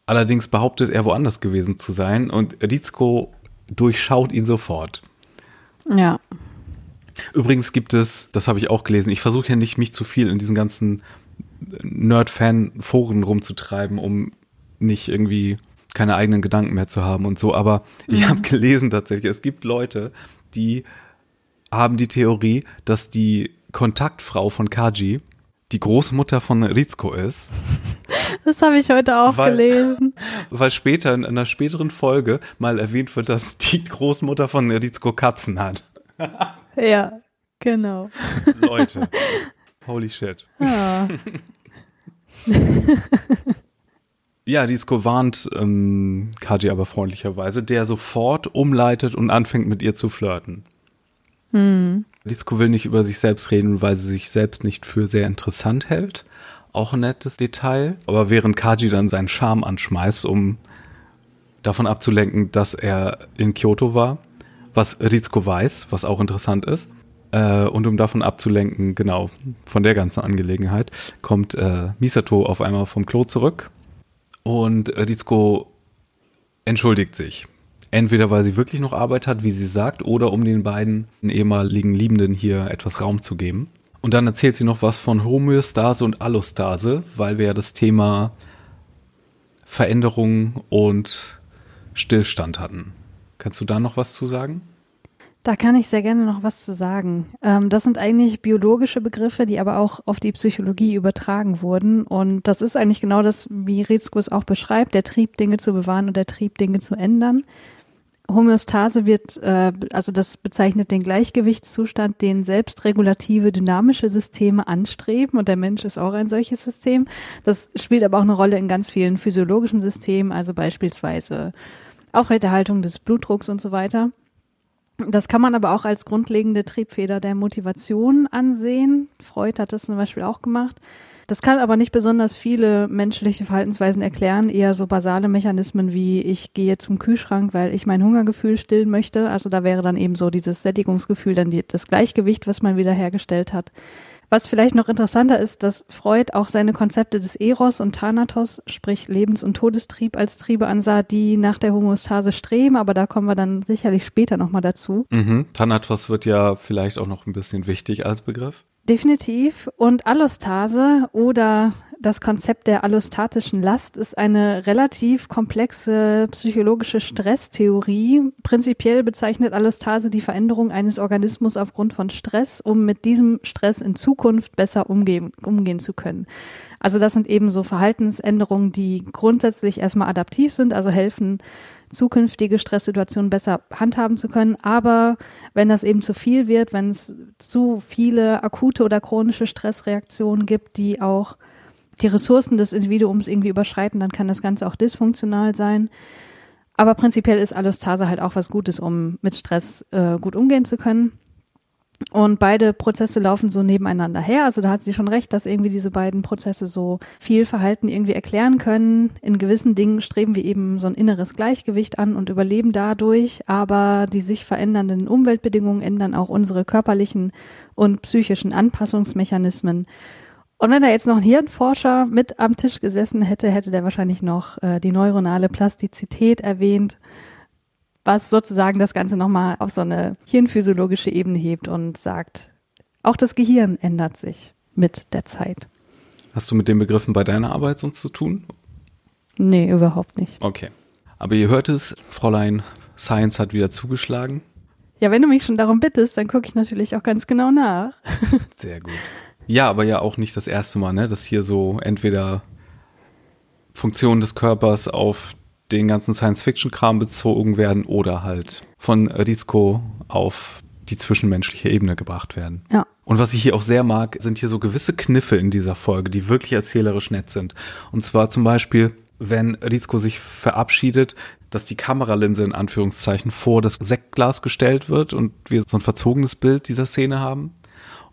A: Allerdings behauptet er woanders gewesen zu sein und Rizko durchschaut ihn sofort.
B: Ja.
A: Übrigens gibt es, das habe ich auch gelesen, ich versuche ja nicht, mich zu viel in diesen ganzen Nerd-Fan-Foren rumzutreiben, um nicht irgendwie keine eigenen Gedanken mehr zu haben und so. Aber ich
B: Mhm.
A: habe gelesen tatsächlich, es gibt Leute, die haben die Theorie, dass die Kontaktfrau von Kaji die Großmutter von Rizko ist,
B: Das habe ich heute auch
A: Weil-
B: gelesen.
A: weil später in einer späteren Folge mal erwähnt wird, dass die Großmutter von Rizko Katzen hat.
B: Ja, genau.
A: Leute. Holy shit.
B: Ja.
A: Ja, Rizko warnt ähm, Kaji aber freundlicherweise, der sofort umleitet und anfängt mit ihr zu flirten.
B: Hm.
A: Rizko will nicht über sich selbst reden, weil sie sich selbst nicht für sehr interessant hält. Auch ein nettes Detail. Aber während Kaji dann seinen Charme anschmeißt, um davon abzulenken, dass er in Kyoto war, was Rizko weiß, was auch interessant ist. Äh, und um davon abzulenken, genau, von der ganzen Angelegenheit, kommt äh, Misato auf einmal vom Klo zurück und Rizko entschuldigt sich. Entweder weil sie wirklich noch Arbeit hat, wie sie sagt, oder um den beiden ehemaligen Liebenden hier etwas Raum zu geben. Und dann erzählt sie noch was von Homöostase und Allostase, weil wir ja das Thema Veränderung und Stillstand hatten. Kannst du da noch was zu sagen?
B: Da kann ich sehr gerne noch was zu sagen. Ähm, das sind eigentlich biologische Begriffe, die aber auch auf die Psychologie übertragen wurden. Und das ist eigentlich genau das, wie Rizko es auch beschreibt, der Trieb, Dinge zu bewahren und der Trieb, Dinge zu ändern. Homöostase wird, äh, also das bezeichnet den Gleichgewichtszustand, den selbstregulative, dynamische Systeme anstreben. Und der Mensch ist auch ein solches System. Das spielt aber auch eine Rolle in ganz vielen physiologischen Systemen, also beispielsweise Aufrechterhaltung des Blutdrucks und so weiter. Das kann man aber auch als grundlegende Triebfeder der Motivation ansehen. Freud hat das zum Beispiel auch gemacht. Das kann aber nicht besonders viele menschliche Verhaltensweisen erklären, eher so basale Mechanismen wie ich gehe zum Kühlschrank, weil ich mein Hungergefühl stillen möchte. Also da wäre dann eben so dieses Sättigungsgefühl, dann die, das Gleichgewicht, was man wieder hergestellt hat. Was vielleicht noch interessanter ist, dass Freud auch seine Konzepte des Eros und Thanatos, sprich Lebens- und Todestrieb als Triebe ansah, die nach der Homöostase streben, aber da kommen wir dann sicherlich später nochmal dazu.
A: Mhm. Thanatos wird ja vielleicht auch noch ein bisschen wichtig als Begriff.
B: Definitiv. Und Allostase oder das Konzept der allostatischen Last ist eine relativ komplexe psychologische Stresstheorie. Prinzipiell bezeichnet Allostase die Veränderung eines Organismus aufgrund von Stress, um mit diesem Stress in Zukunft besser umgehen, umgehen zu können. Also das sind eben so Verhaltensänderungen, die grundsätzlich erstmal adaptiv sind, also helfen, zukünftige Stresssituationen besser handhaben zu können. Aber wenn das eben zu viel wird, wenn es zu viele akute oder chronische Stressreaktionen gibt, die auch die Ressourcen des Individuums irgendwie überschreiten, dann kann das Ganze auch dysfunktional sein. Aber prinzipiell ist Allostase halt auch was Gutes, um mit Stress äh, gut umgehen zu können. Und beide Prozesse laufen so nebeneinander her. Also da hat sie schon recht, dass irgendwie diese beiden Prozesse so viel Verhalten irgendwie erklären können. In gewissen Dingen streben wir eben so ein inneres Gleichgewicht an und überleben dadurch. Aber die sich verändernden Umweltbedingungen ändern auch unsere körperlichen und psychischen Anpassungsmechanismen. Und wenn da jetzt noch ein Hirnforscher mit am Tisch gesessen hätte, hätte der wahrscheinlich noch äh, die neuronale Plastizität erwähnt was sozusagen das Ganze nochmal auf so eine hirnphysiologische Ebene hebt und sagt, auch das Gehirn ändert sich mit der Zeit.
A: Hast du mit den Begriffen bei deiner Arbeit sonst zu tun?
B: Nee, überhaupt nicht.
A: Okay. Aber ihr hört es, Fräulein Science hat wieder zugeschlagen.
B: Ja, wenn du mich schon darum bittest, dann gucke ich natürlich auch ganz genau nach.
A: Sehr gut. Ja, aber ja auch nicht das erste Mal, ne, dass hier so entweder Funktionen des Körpers auf den ganzen Science-Fiction-Kram bezogen werden oder halt von Rizko auf die zwischenmenschliche Ebene gebracht werden.
B: Ja.
A: Und was ich hier auch sehr mag, sind hier so gewisse Kniffe in dieser Folge, die wirklich erzählerisch nett sind. Und zwar zum Beispiel, wenn Rizko sich verabschiedet, dass die Kameralinse in Anführungszeichen vor das Sektglas gestellt wird und wir so ein verzogenes Bild dieser Szene haben.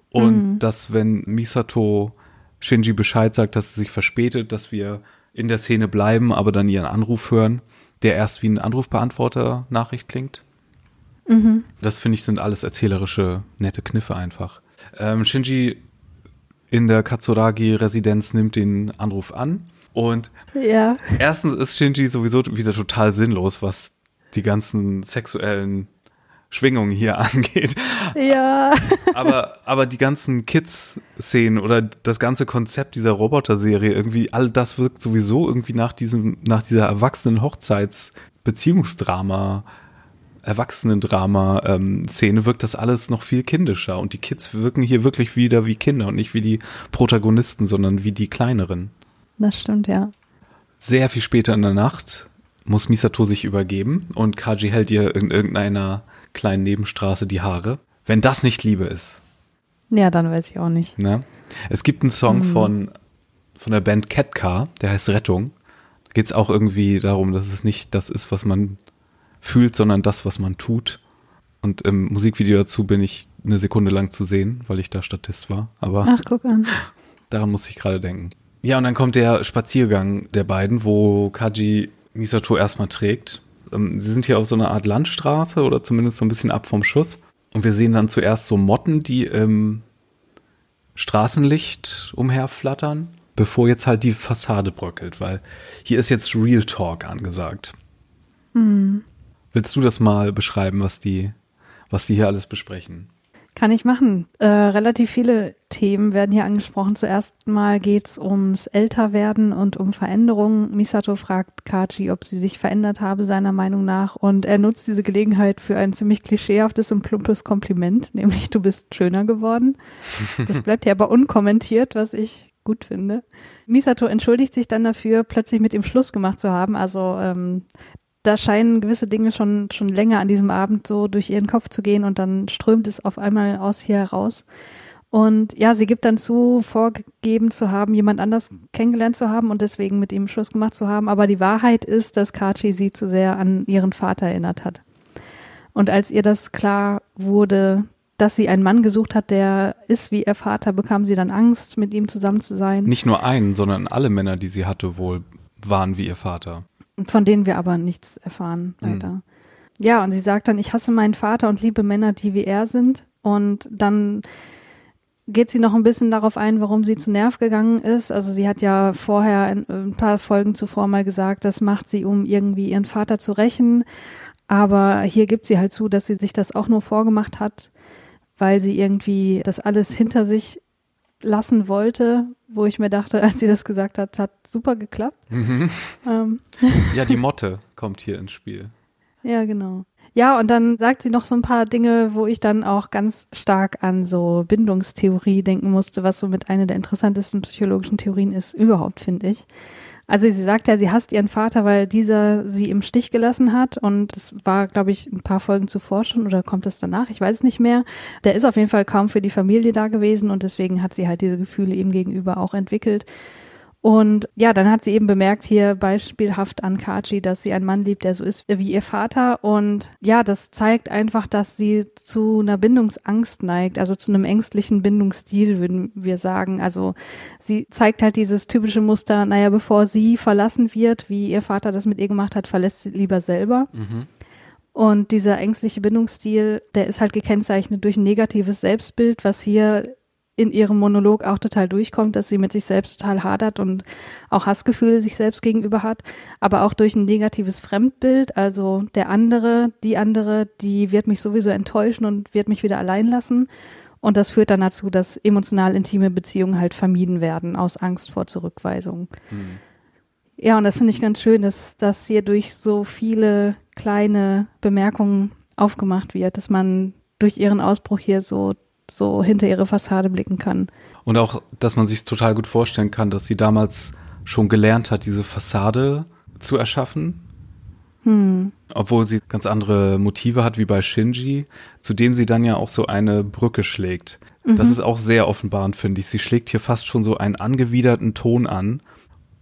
A: Und dass, wenn Misato Shinji Bescheid sagt, dass sie sich verspätet, dass wir in der Szene bleiben, aber dann ihren Anruf hören, der erst wie ein Anrufbeantworter-Nachricht klingt. Das finde ich sind alles erzählerische, nette Kniffe einfach. Ähm, Shinji in der Katsuragi-Residenz nimmt den Anruf an und
B: Ja.
A: erstens ist Shinji sowieso wieder total sinnlos, was die ganzen sexuellen Schwingung hier angeht.
B: Ja.
A: aber, aber die ganzen Kids-Szenen oder das ganze Konzept dieser Roboter-Serie, irgendwie, all das wirkt sowieso irgendwie nach diesem, nach dieser erwachsenen Hochzeits-Beziehungsdrama, Erwachsenendrama-Szene ähm, wirkt das alles noch viel kindischer und die Kids wirken hier wirklich wieder wie Kinder und nicht wie die Protagonisten, sondern wie die kleineren.
B: Das stimmt, ja.
A: Sehr viel später in der Nacht muss Misato sich übergeben und Kaji hält ihr in irgendeiner kleinen Nebenstraße die Haare. Wenn das nicht Liebe ist.
B: Ja, dann weiß ich auch nicht.
A: Ne? Es gibt einen Song mhm. von, von der Band Catcar, der heißt Rettung. Da geht es auch irgendwie darum, dass es nicht das ist, was man fühlt, sondern das, was man tut. Und im Musikvideo dazu bin ich eine Sekunde lang zu sehen, weil ich da Statist war. Aber
B: Ach, guck an.
A: Daran muss ich gerade denken. Ja, und dann kommt der Spaziergang der beiden, wo Kaji Misato erstmal trägt. Ähm, sie sind hier auf so einer Art Landstraße oder zumindest so ein bisschen ab vom Schuss. Und wir sehen dann zuerst so Motten, die im Straßenlicht umherflattern, bevor jetzt halt die Fassade bröckelt, weil hier ist jetzt Real Talk angesagt. Mhm. Willst du das mal beschreiben, was die, was die hier alles besprechen?
B: Kann ich machen. Äh, relativ viele Themen werden hier angesprochen. Zuerst mal geht's ums Älterwerden und um Veränderungen. Misato fragt Kaji, ob sie sich verändert habe, seiner Meinung nach. Und er nutzt diese Gelegenheit für ein ziemlich klischeehaftes und plumpes Kompliment, nämlich du bist schöner geworden. Das bleibt hier aber unkommentiert, was ich gut finde. Misato entschuldigt sich dann dafür, plötzlich mit ihm Schluss gemacht zu haben. Also ähm, da scheinen gewisse Dinge schon, schon länger an diesem Abend so durch ihren Kopf zu gehen und dann strömt es auf einmal aus hier heraus. Und ja, sie gibt dann zu, vorgegeben zu haben, jemand anders kennengelernt zu haben und deswegen mit ihm Schluss gemacht zu haben. Aber die Wahrheit ist, dass Kachi sie zu sehr an ihren Vater erinnert hat. Und als ihr das klar wurde, dass sie einen Mann gesucht hat, der ist wie ihr Vater, bekam sie dann Angst, mit ihm zusammen zu sein.
A: Nicht nur einen, sondern alle Männer, die sie hatte, wohl waren wie ihr Vater
B: von denen wir aber nichts erfahren weiter. Mhm. Ja, und sie sagt dann, ich hasse meinen Vater und liebe Männer, die wie er sind. Und dann geht sie noch ein bisschen darauf ein, warum sie zu Nerv gegangen ist. Also sie hat ja vorher ein, ein paar Folgen zuvor mal gesagt, das macht sie, um irgendwie ihren Vater zu rächen. Aber hier gibt sie halt zu, dass sie sich das auch nur vorgemacht hat, weil sie irgendwie das alles hinter sich lassen wollte, wo ich mir dachte, als sie das gesagt hat, hat super geklappt. Mhm.
A: Ähm. Ja, die Motte kommt hier ins Spiel.
B: Ja, genau. Ja, und dann sagt sie noch so ein paar Dinge, wo ich dann auch ganz stark an so Bindungstheorie denken musste, was so mit einer der interessantesten psychologischen Theorien ist, überhaupt, finde ich. Also sie sagt ja, sie hasst ihren Vater, weil dieser sie im Stich gelassen hat und das war, glaube ich, ein paar Folgen zuvor schon oder kommt es danach, ich weiß es nicht mehr. Der ist auf jeden Fall kaum für die Familie da gewesen und deswegen hat sie halt diese Gefühle ihm gegenüber auch entwickelt. Und ja, dann hat sie eben bemerkt hier beispielhaft an Kachi, dass sie einen Mann liebt, der so ist wie ihr Vater. Und ja, das zeigt einfach, dass sie zu einer Bindungsangst neigt, also zu einem ängstlichen Bindungsstil, würden wir sagen. Also sie zeigt halt dieses typische Muster, naja, bevor sie verlassen wird, wie ihr Vater das mit ihr gemacht hat, verlässt sie lieber selber. Mhm. Und dieser ängstliche Bindungsstil, der ist halt gekennzeichnet durch ein negatives Selbstbild, was hier in ihrem Monolog auch total durchkommt, dass sie mit sich selbst total hadert und auch Hassgefühle sich selbst gegenüber hat, aber auch durch ein negatives Fremdbild, also der andere, die andere, die wird mich sowieso enttäuschen und wird mich wieder allein lassen. Und das führt dann dazu, dass emotional intime Beziehungen halt vermieden werden aus Angst vor Zurückweisung. Mhm. Ja, und das finde ich ganz schön, dass das hier durch so viele kleine Bemerkungen aufgemacht wird, dass man durch ihren Ausbruch hier so so hinter ihre Fassade blicken kann.
A: Und auch, dass man sich total gut vorstellen kann, dass sie damals schon gelernt hat, diese Fassade zu erschaffen. Hm. Obwohl sie ganz andere Motive hat, wie bei Shinji, zu dem sie dann ja auch so eine Brücke schlägt. Mhm. Das ist auch sehr offenbarend, finde ich. Sie schlägt hier fast schon so einen angewiderten Ton an,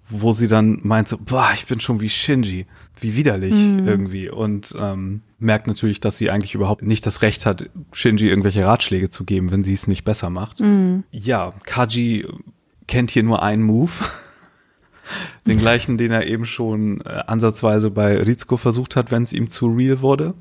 A: wo sie dann meint so, boah, ich bin schon wie Shinji wie widerlich mhm. irgendwie und ähm, merkt natürlich, dass sie eigentlich überhaupt nicht das Recht hat, Shinji irgendwelche Ratschläge zu geben, wenn sie es nicht besser macht. Mhm. Ja, Kaji kennt hier nur einen Move. Den gleichen, den er eben schon äh, ansatzweise bei Rizko versucht hat, wenn es ihm zu real wurde.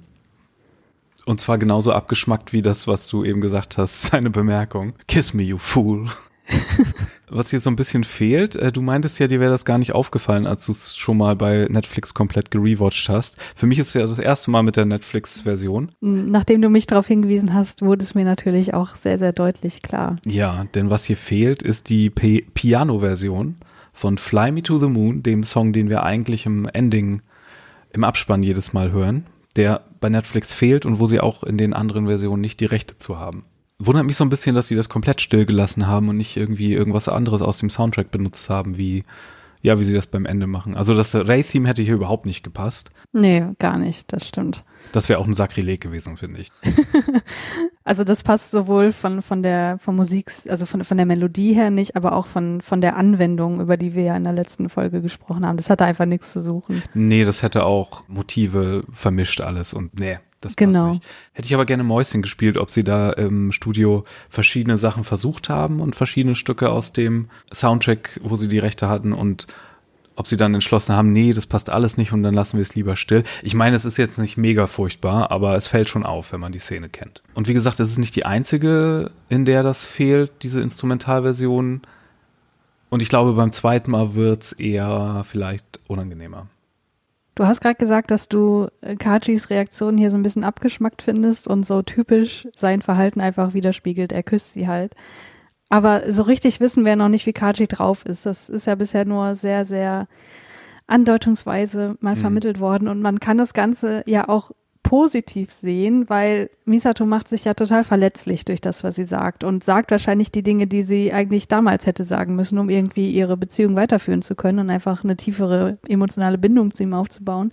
A: Und zwar genauso abgeschmackt wie das, was du eben gesagt hast, seine Bemerkung. Kiss me, you fool. was hier so ein bisschen fehlt, äh, du meintest ja, dir wäre das gar nicht aufgefallen, als du es schon mal bei Netflix komplett gerewatcht hast. Für mich ist es ja das erste Mal mit der Netflix-Version.
B: Nachdem du mich darauf hingewiesen hast, wurde es mir natürlich auch sehr, sehr deutlich klar.
A: Ja, denn was hier fehlt, ist die Piano-Version von Fly Me to the Moon, dem Song, den wir eigentlich im Ending, im Abspann jedes Mal hören, der bei Netflix fehlt und wo sie auch in den anderen Versionen nicht die Rechte zu haben wundert mich so ein bisschen, dass sie das komplett stillgelassen haben und nicht irgendwie irgendwas anderes aus dem Soundtrack benutzt haben, wie ja, wie sie das beim Ende machen. Also das Ray-Theme hätte hier überhaupt nicht gepasst.
B: Nee, gar nicht, das stimmt.
A: Das wäre auch ein Sakrileg gewesen, finde ich.
B: also das passt sowohl von, von der von Musik, also von, von der Melodie her nicht, aber auch von, von der Anwendung, über die wir ja in der letzten Folge gesprochen haben. Das hatte einfach nichts zu suchen.
A: Nee, das hätte auch Motive vermischt alles und nee, das
B: genau.
A: nicht. Hätte ich aber gerne Mäuschen gespielt, ob sie da im Studio verschiedene Sachen versucht haben und verschiedene Stücke aus dem Soundtrack, wo sie die Rechte hatten und ob sie dann entschlossen haben, nee, das passt alles nicht und dann lassen wir es lieber still. Ich meine, es ist jetzt nicht mega furchtbar, aber es fällt schon auf, wenn man die Szene kennt. Und wie gesagt, es ist nicht die einzige, in der das fehlt, diese Instrumentalversion. Und ich glaube, beim zweiten Mal wird es eher vielleicht unangenehmer.
B: Du hast gerade gesagt, dass du äh, Kachis Reaktion hier so ein bisschen abgeschmackt findest und so typisch sein Verhalten einfach widerspiegelt. Er küsst sie halt. Aber so richtig wissen wir noch nicht, wie Kachi drauf ist. Das ist ja bisher nur sehr, sehr andeutungsweise mal mhm. vermittelt worden. Und man kann das Ganze ja auch positiv sehen, weil Misato macht sich ja total verletzlich durch das, was sie sagt und sagt wahrscheinlich die Dinge, die sie eigentlich damals hätte sagen müssen, um irgendwie ihre Beziehung weiterführen zu können und einfach eine tiefere emotionale Bindung zu ihm aufzubauen.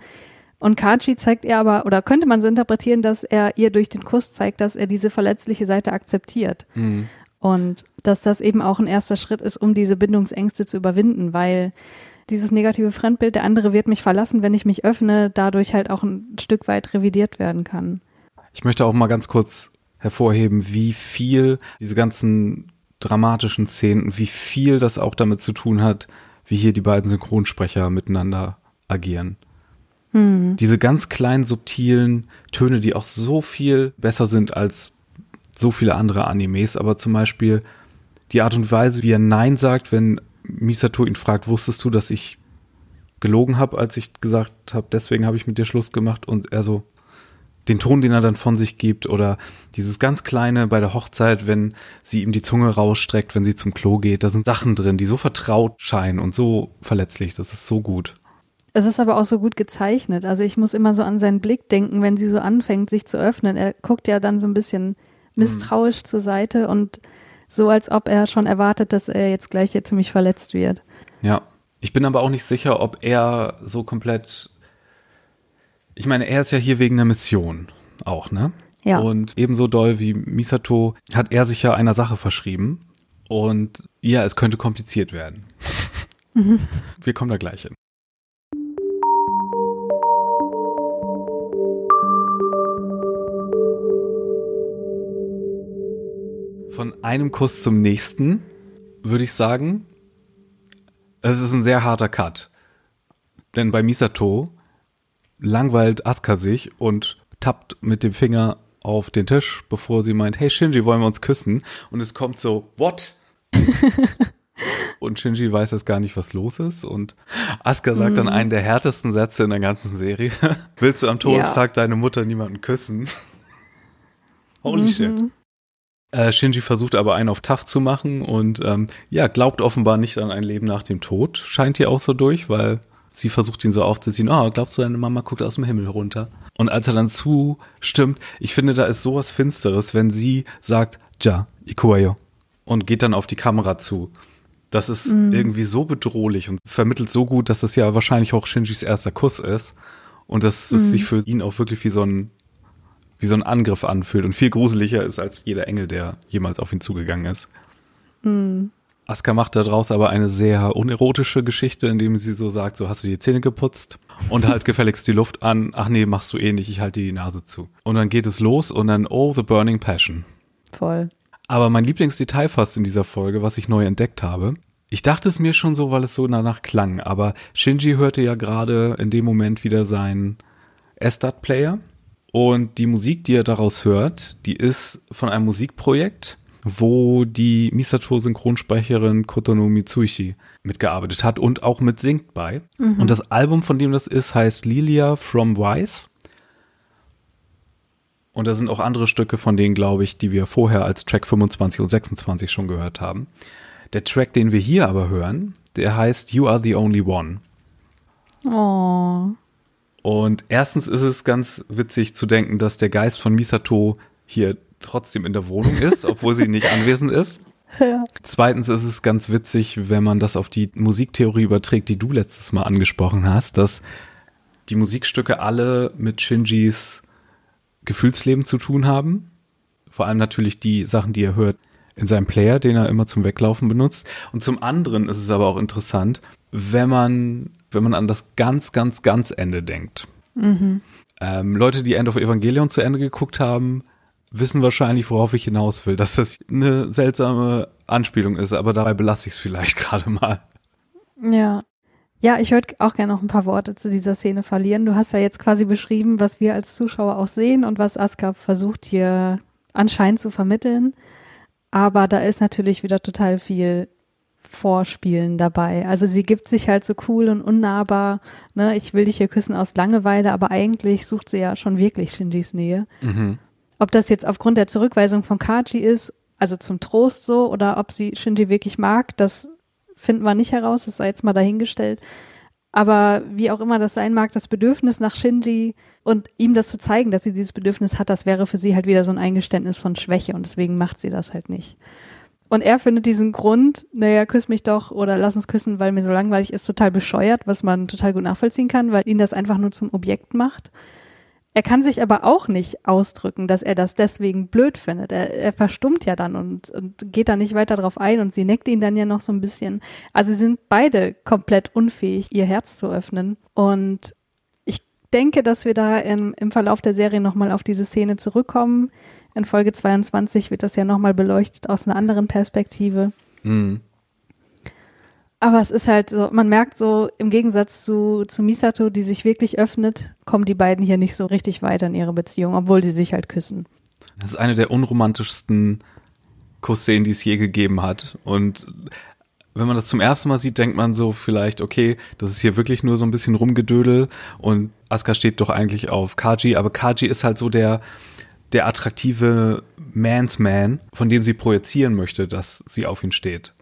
B: Und Kachi zeigt er aber, oder könnte man so interpretieren, dass er ihr durch den Kuss zeigt, dass er diese verletzliche Seite akzeptiert. Mhm. Und dass das eben auch ein erster Schritt ist, um diese Bindungsängste zu überwinden, weil dieses negative Fremdbild, der andere wird mich verlassen, wenn ich mich öffne, dadurch halt auch ein Stück weit revidiert werden kann.
A: Ich möchte auch mal ganz kurz hervorheben, wie viel diese ganzen dramatischen Szenen, wie viel das auch damit zu tun hat, wie hier die beiden Synchronsprecher miteinander agieren. Mhm. Diese ganz kleinen, subtilen Töne, die auch so viel besser sind als so viele andere Animes, aber zum Beispiel die Art und Weise, wie er Nein sagt, wenn Misato ihn fragt, wusstest du, dass ich gelogen habe, als ich gesagt habe, deswegen habe ich mit dir Schluss gemacht und er so den Ton, den er dann von sich gibt oder dieses ganz kleine bei der Hochzeit, wenn sie ihm die Zunge rausstreckt, wenn sie zum Klo geht, da sind Sachen drin, die so vertraut scheinen und so verletzlich, das ist so gut.
B: Es ist aber auch so gut gezeichnet. Also ich muss immer so an seinen Blick denken, wenn sie so anfängt, sich zu öffnen. Er guckt ja dann so ein bisschen misstrauisch mhm. zur Seite und so, als ob er schon erwartet, dass er jetzt gleich hier ziemlich verletzt wird.
A: Ja, ich bin aber auch nicht sicher, ob er so komplett. Ich meine, er ist ja hier wegen einer Mission auch, ne?
B: Ja.
A: Und ebenso doll wie Misato hat er sich ja einer Sache verschrieben. Und ja, es könnte kompliziert werden. Mhm. Wir kommen da gleich hin. Von einem Kuss zum nächsten, würde ich sagen. Es ist ein sehr harter Cut. Denn bei Misato langweilt Asuka sich und tappt mit dem Finger auf den Tisch, bevor sie meint, hey Shinji, wollen wir uns küssen? Und es kommt so, what? und Shinji weiß jetzt gar nicht, was los ist. Und Asuka sagt mm. dann mhm. einen der härtesten Sätze in der ganzen Serie. Willst du am Todestag ja. deine Mutter niemanden küssen? Holy mhm. shit. Äh, Shinji versucht aber einen auf tough zu machen und ähm, ja, glaubt offenbar nicht an ein Leben nach dem Tod. Scheint hier auch so durch, weil sie versucht ihn so aufzuziehen, oh, glaubst du, deine Mama guckt aus dem Himmel runter? Und als er dann zustimmt, ich finde, da ist sowas Finsteres, wenn sie sagt, ja, ikuayo, und geht dann auf die Kamera zu. Das ist mm. irgendwie so bedrohlich und vermittelt so gut, dass das ja wahrscheinlich auch Shinjis erster Kuss ist. Und dass es mm. sich für ihn auch wirklich wie so ein wie so ein Angriff anfühlt und viel gruseliger ist als jeder Engel, der jemals auf ihn zugegangen ist. Mhm. Aska macht daraus aber eine sehr unerotische Geschichte, indem sie so sagt, so hast du die Zähne geputzt und halt gefälligst die Luft an. Ach nee, machst du eh nicht, ich halte die Nase zu. Und dann geht es los und dann, oh, the burning passion.
B: Voll.
A: Aber mein Lieblingsdetail fast in dieser Folge, was ich neu entdeckt habe, ich dachte es mir schon so, weil es so danach klang, aber Shinji hörte ja gerade in dem Moment wieder seinen Estat-Player und die Musik, die er daraus hört, die ist von einem Musikprojekt, wo die Misato-Synchronsprecherin Kotono Mitsuishi mitgearbeitet hat und auch mit singt bei. Mhm. Und das Album, von dem das ist, heißt Lilia from Wise. Und da sind auch andere Stücke von denen, glaube ich, die wir vorher als Track 25 und 26 schon gehört haben. Der Track, den wir hier aber hören, der heißt You Are the Only One.
B: Oh.
A: Und erstens ist es ganz witzig zu denken, dass der Geist von Misato hier trotzdem in der Wohnung ist, obwohl sie nicht anwesend ist. Ja. Zweitens ist es ganz witzig, wenn man das auf die Musiktheorie überträgt, die du letztes Mal angesprochen hast, dass die Musikstücke alle mit Shinjis Gefühlsleben zu tun haben. Vor allem natürlich die Sachen, die er hört in seinem Player, den er immer zum Weglaufen benutzt. Und zum anderen ist es aber auch interessant, wenn man, wenn man an das ganz, ganz, ganz Ende denkt. Mhm. Ähm, Leute, die End of Evangelion zu Ende geguckt haben, wissen wahrscheinlich, worauf ich hinaus will, dass das eine seltsame Anspielung ist, aber dabei belasse ich es vielleicht gerade mal.
B: Ja. Ja, ich würde auch gerne noch ein paar Worte zu dieser Szene verlieren. Du hast ja jetzt quasi beschrieben, was wir als Zuschauer auch sehen und was Aska versucht hier anscheinend zu vermitteln. Aber da ist natürlich wieder total viel Vorspielen dabei. Also sie gibt sich halt so cool und unnahbar, ne, ich will dich hier küssen aus Langeweile, aber eigentlich sucht sie ja schon wirklich Shinjis Nähe. Mhm. Ob das jetzt aufgrund der Zurückweisung von Kaji ist, also zum Trost so, oder ob sie Shinji wirklich mag, das finden wir nicht heraus, das sei jetzt mal dahingestellt. Aber wie auch immer das sein mag, das Bedürfnis nach Shinji und ihm das zu zeigen, dass sie dieses Bedürfnis hat, das wäre für sie halt wieder so ein Eingeständnis von Schwäche und deswegen macht sie das halt nicht. Und er findet diesen Grund, naja, küss mich doch oder lass uns küssen, weil mir so langweilig ist, total bescheuert, was man total gut nachvollziehen kann, weil ihn das einfach nur zum Objekt macht. Er kann sich aber auch nicht ausdrücken, dass er das deswegen blöd findet. Er, er verstummt ja dann und, und geht da nicht weiter drauf ein und sie neckt ihn dann ja noch so ein bisschen. Also sie sind beide komplett unfähig, ihr Herz zu öffnen. Und ich denke, dass wir da im, im Verlauf der Serie nochmal auf diese Szene zurückkommen. In Folge 22 wird das ja nochmal beleuchtet aus einer anderen Perspektive. Mhm. Aber es ist halt so, man merkt so, im Gegensatz zu, zu Misato, die sich wirklich öffnet, kommen die beiden hier nicht so richtig weiter in ihre Beziehung, obwohl sie sich halt küssen.
A: Das ist eine der unromantischsten Kussszenen, die es je gegeben hat. Und wenn man das zum ersten Mal sieht, denkt man so vielleicht, okay, das ist hier wirklich nur so ein bisschen Rumgedödel und Asuka steht doch eigentlich auf Kaji, aber Kaji ist halt so der, der attraktive Man's Man, von dem sie projizieren möchte, dass sie auf ihn steht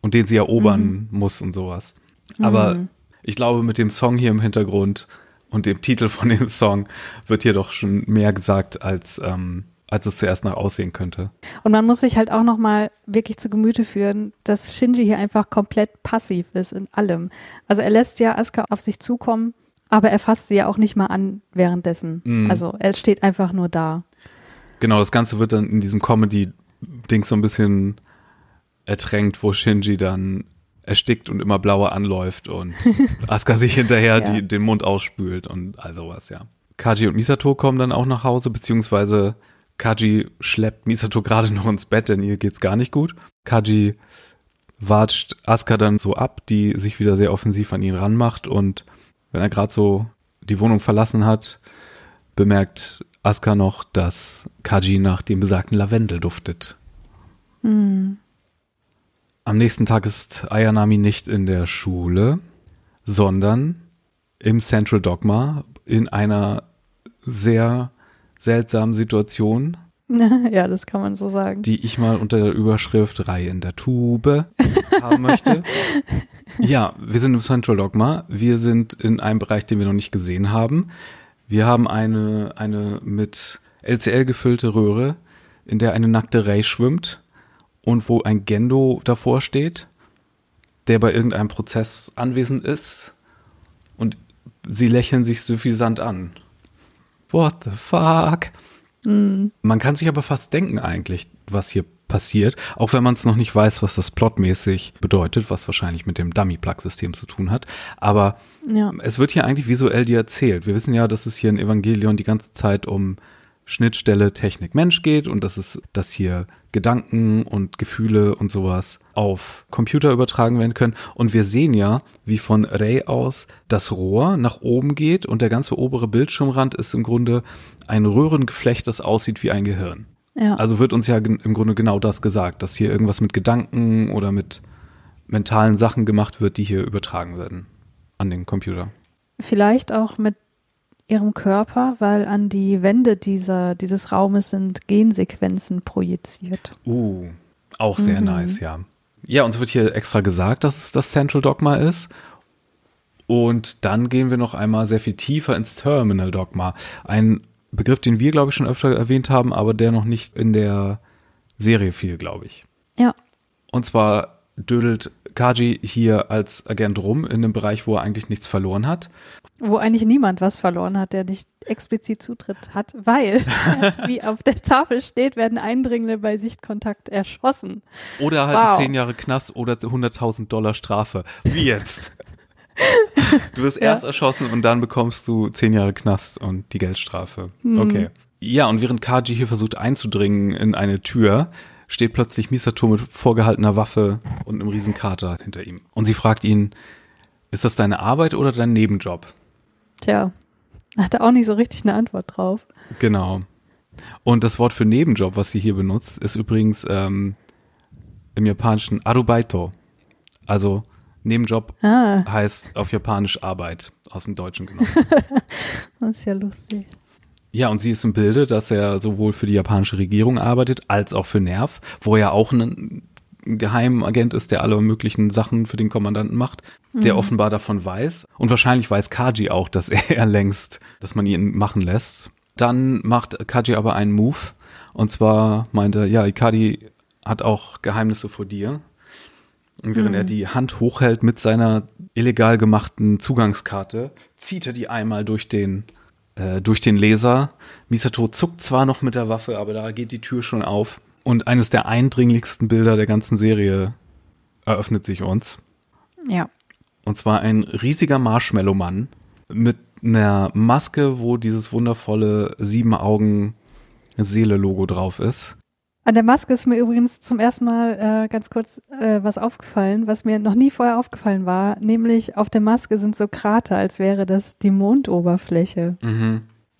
A: und den sie erobern mhm. muss und sowas. Aber mhm. ich glaube, mit dem Song hier im Hintergrund und dem Titel von dem Song wird hier doch schon mehr gesagt, als, ähm, als es zuerst nach aussehen könnte.
B: Und man muss sich halt auch nochmal wirklich zu Gemüte führen, dass Shinji hier einfach komplett passiv ist in allem. Also er lässt ja Asuka auf sich zukommen, aber er fasst sie ja auch nicht mal an währenddessen. Mhm. Also er steht einfach nur da.
A: Genau, das Ganze wird dann in diesem Comedy-Ding so ein bisschen ertränkt, wo Shinji dann erstickt und immer blauer anläuft und Asuka sich hinterher ja. die, den Mund ausspült und all sowas, ja. Kaji und Misato kommen dann auch nach Hause, beziehungsweise Kaji schleppt Misato gerade noch ins Bett, denn ihr geht's gar nicht gut. Kaji watscht Asuka dann so ab, die sich wieder sehr offensiv an ihn ranmacht und wenn er gerade so die Wohnung verlassen hat, bemerkt Asuka noch, dass Kaji nach dem besagten Lavendel duftet. Mhm. Am nächsten Tag ist Ayanami nicht in der Schule, sondern im Central Dogma in einer sehr seltsamen Situation.
B: Ja, das kann man so sagen.
A: Die ich mal unter der Überschrift Reihe in der Tube haben möchte. Ja, wir sind im Central Dogma. Wir sind in einem Bereich, den wir noch nicht gesehen haben. Wir haben eine, eine mit LCL gefüllte Röhre, in der eine nackte Ray schwimmt und wo ein Gendo davor steht, der bei irgendeinem Prozess anwesend ist und sie lächeln sich suffisant an. What the fuck? Mhm. Man kann sich aber fast denken eigentlich, was hier passiert, auch wenn man es noch nicht weiß, was das plotmäßig bedeutet, was wahrscheinlich mit dem Dummy-Plug-System zu tun hat. Aber ja. es wird hier eigentlich visuell dir erzählt. Wir wissen ja, dass es hier in Evangelion die ganze Zeit um Schnittstelle Technik-Mensch geht und dass es, dass hier Gedanken und Gefühle und sowas auf Computer übertragen werden können. Und wir sehen ja, wie von Ray aus das Rohr nach oben geht und der ganze obere Bildschirmrand ist im Grunde ein Röhrengeflecht, das aussieht wie ein Gehirn.
B: Ja.
A: Also wird uns ja im Grunde genau das gesagt, dass hier irgendwas mit Gedanken oder mit mentalen Sachen gemacht wird, die hier übertragen werden an den Computer.
B: Vielleicht auch mit ihrem Körper, weil an die Wände dieser, dieses Raumes sind Gensequenzen projiziert.
A: Uh, auch sehr
B: Mhm.
A: nice, ja. Ja, uns wird hier extra gesagt, dass es das Central Dogma ist. Und dann gehen wir noch einmal sehr viel tiefer ins Terminal Dogma. Ein Begriff, den wir, glaube ich, schon öfter erwähnt haben, aber der noch nicht in der Serie fiel, glaube ich.
B: Ja.
A: Und zwar dödelt Kaji hier als Agent rum in einem Bereich, wo er eigentlich nichts verloren hat.
B: Wo eigentlich niemand was verloren hat, der nicht explizit Zutritt hat, weil, wie auf der Tafel steht, werden Eindringlinge bei Sichtkontakt erschossen.
A: Oder halt
B: Wow.
A: 10 Jahre Knast oder 100.000 Dollar Strafe. Wie jetzt? Du wirst
B: Ja.
A: erst erschossen und dann bekommst du 10 Jahre Knast und die Geldstrafe.
B: Hm.
A: Okay. Ja, und während Kaji hier versucht einzudringen in eine Tür, steht plötzlich Misato mit vorgehaltener Waffe und einem riesen Kater hinter ihm. Und sie fragt ihn, ist das deine Arbeit oder dein Nebenjob?
B: Tja, hat er auch nicht so richtig eine Antwort drauf.
A: Genau. Und das Wort für Nebenjob, was sie hier benutzt, ist übrigens ähm, im Japanischen Arubaito. Also Nebenjob
B: Ah,
A: heißt auf Japanisch Arbeit, aus dem Deutschen genommen.
B: das ist ja lustig.
A: ja, und sie ist im Bilde, dass er sowohl für die japanische Regierung arbeitet, als auch für Nerv, wo er auch ein Geheimagent ist, der alle möglichen Sachen für den Kommandanten macht, der offenbar davon weiß. Und wahrscheinlich weiß Kaji auch, dass er längst, dass man ihn machen lässt. Dann macht Kaji aber einen Move. Und zwar meinte, ja, Ikadi hat auch Geheimnisse vor dir. Und während er die Hand hochhält mit seiner illegal gemachten Zugangskarte, zieht er die einmal durch den, äh, durch den Laser. Misato zuckt zwar noch mit der Waffe, aber da geht die Tür schon auf. Und eines der eindringlichsten Bilder der ganzen Serie eröffnet sich uns.
B: Ja.
A: Und zwar ein riesiger Marshmallow-Mann mit einer Maske, wo dieses wundervolle sieben Augen Seele-Logo drauf ist.
B: An der Maske ist mir übrigens zum ersten Mal äh, ganz kurz äh, was aufgefallen, was mir noch nie vorher aufgefallen war, nämlich auf der Maske sind so Krater, als wäre das die Mondoberfläche.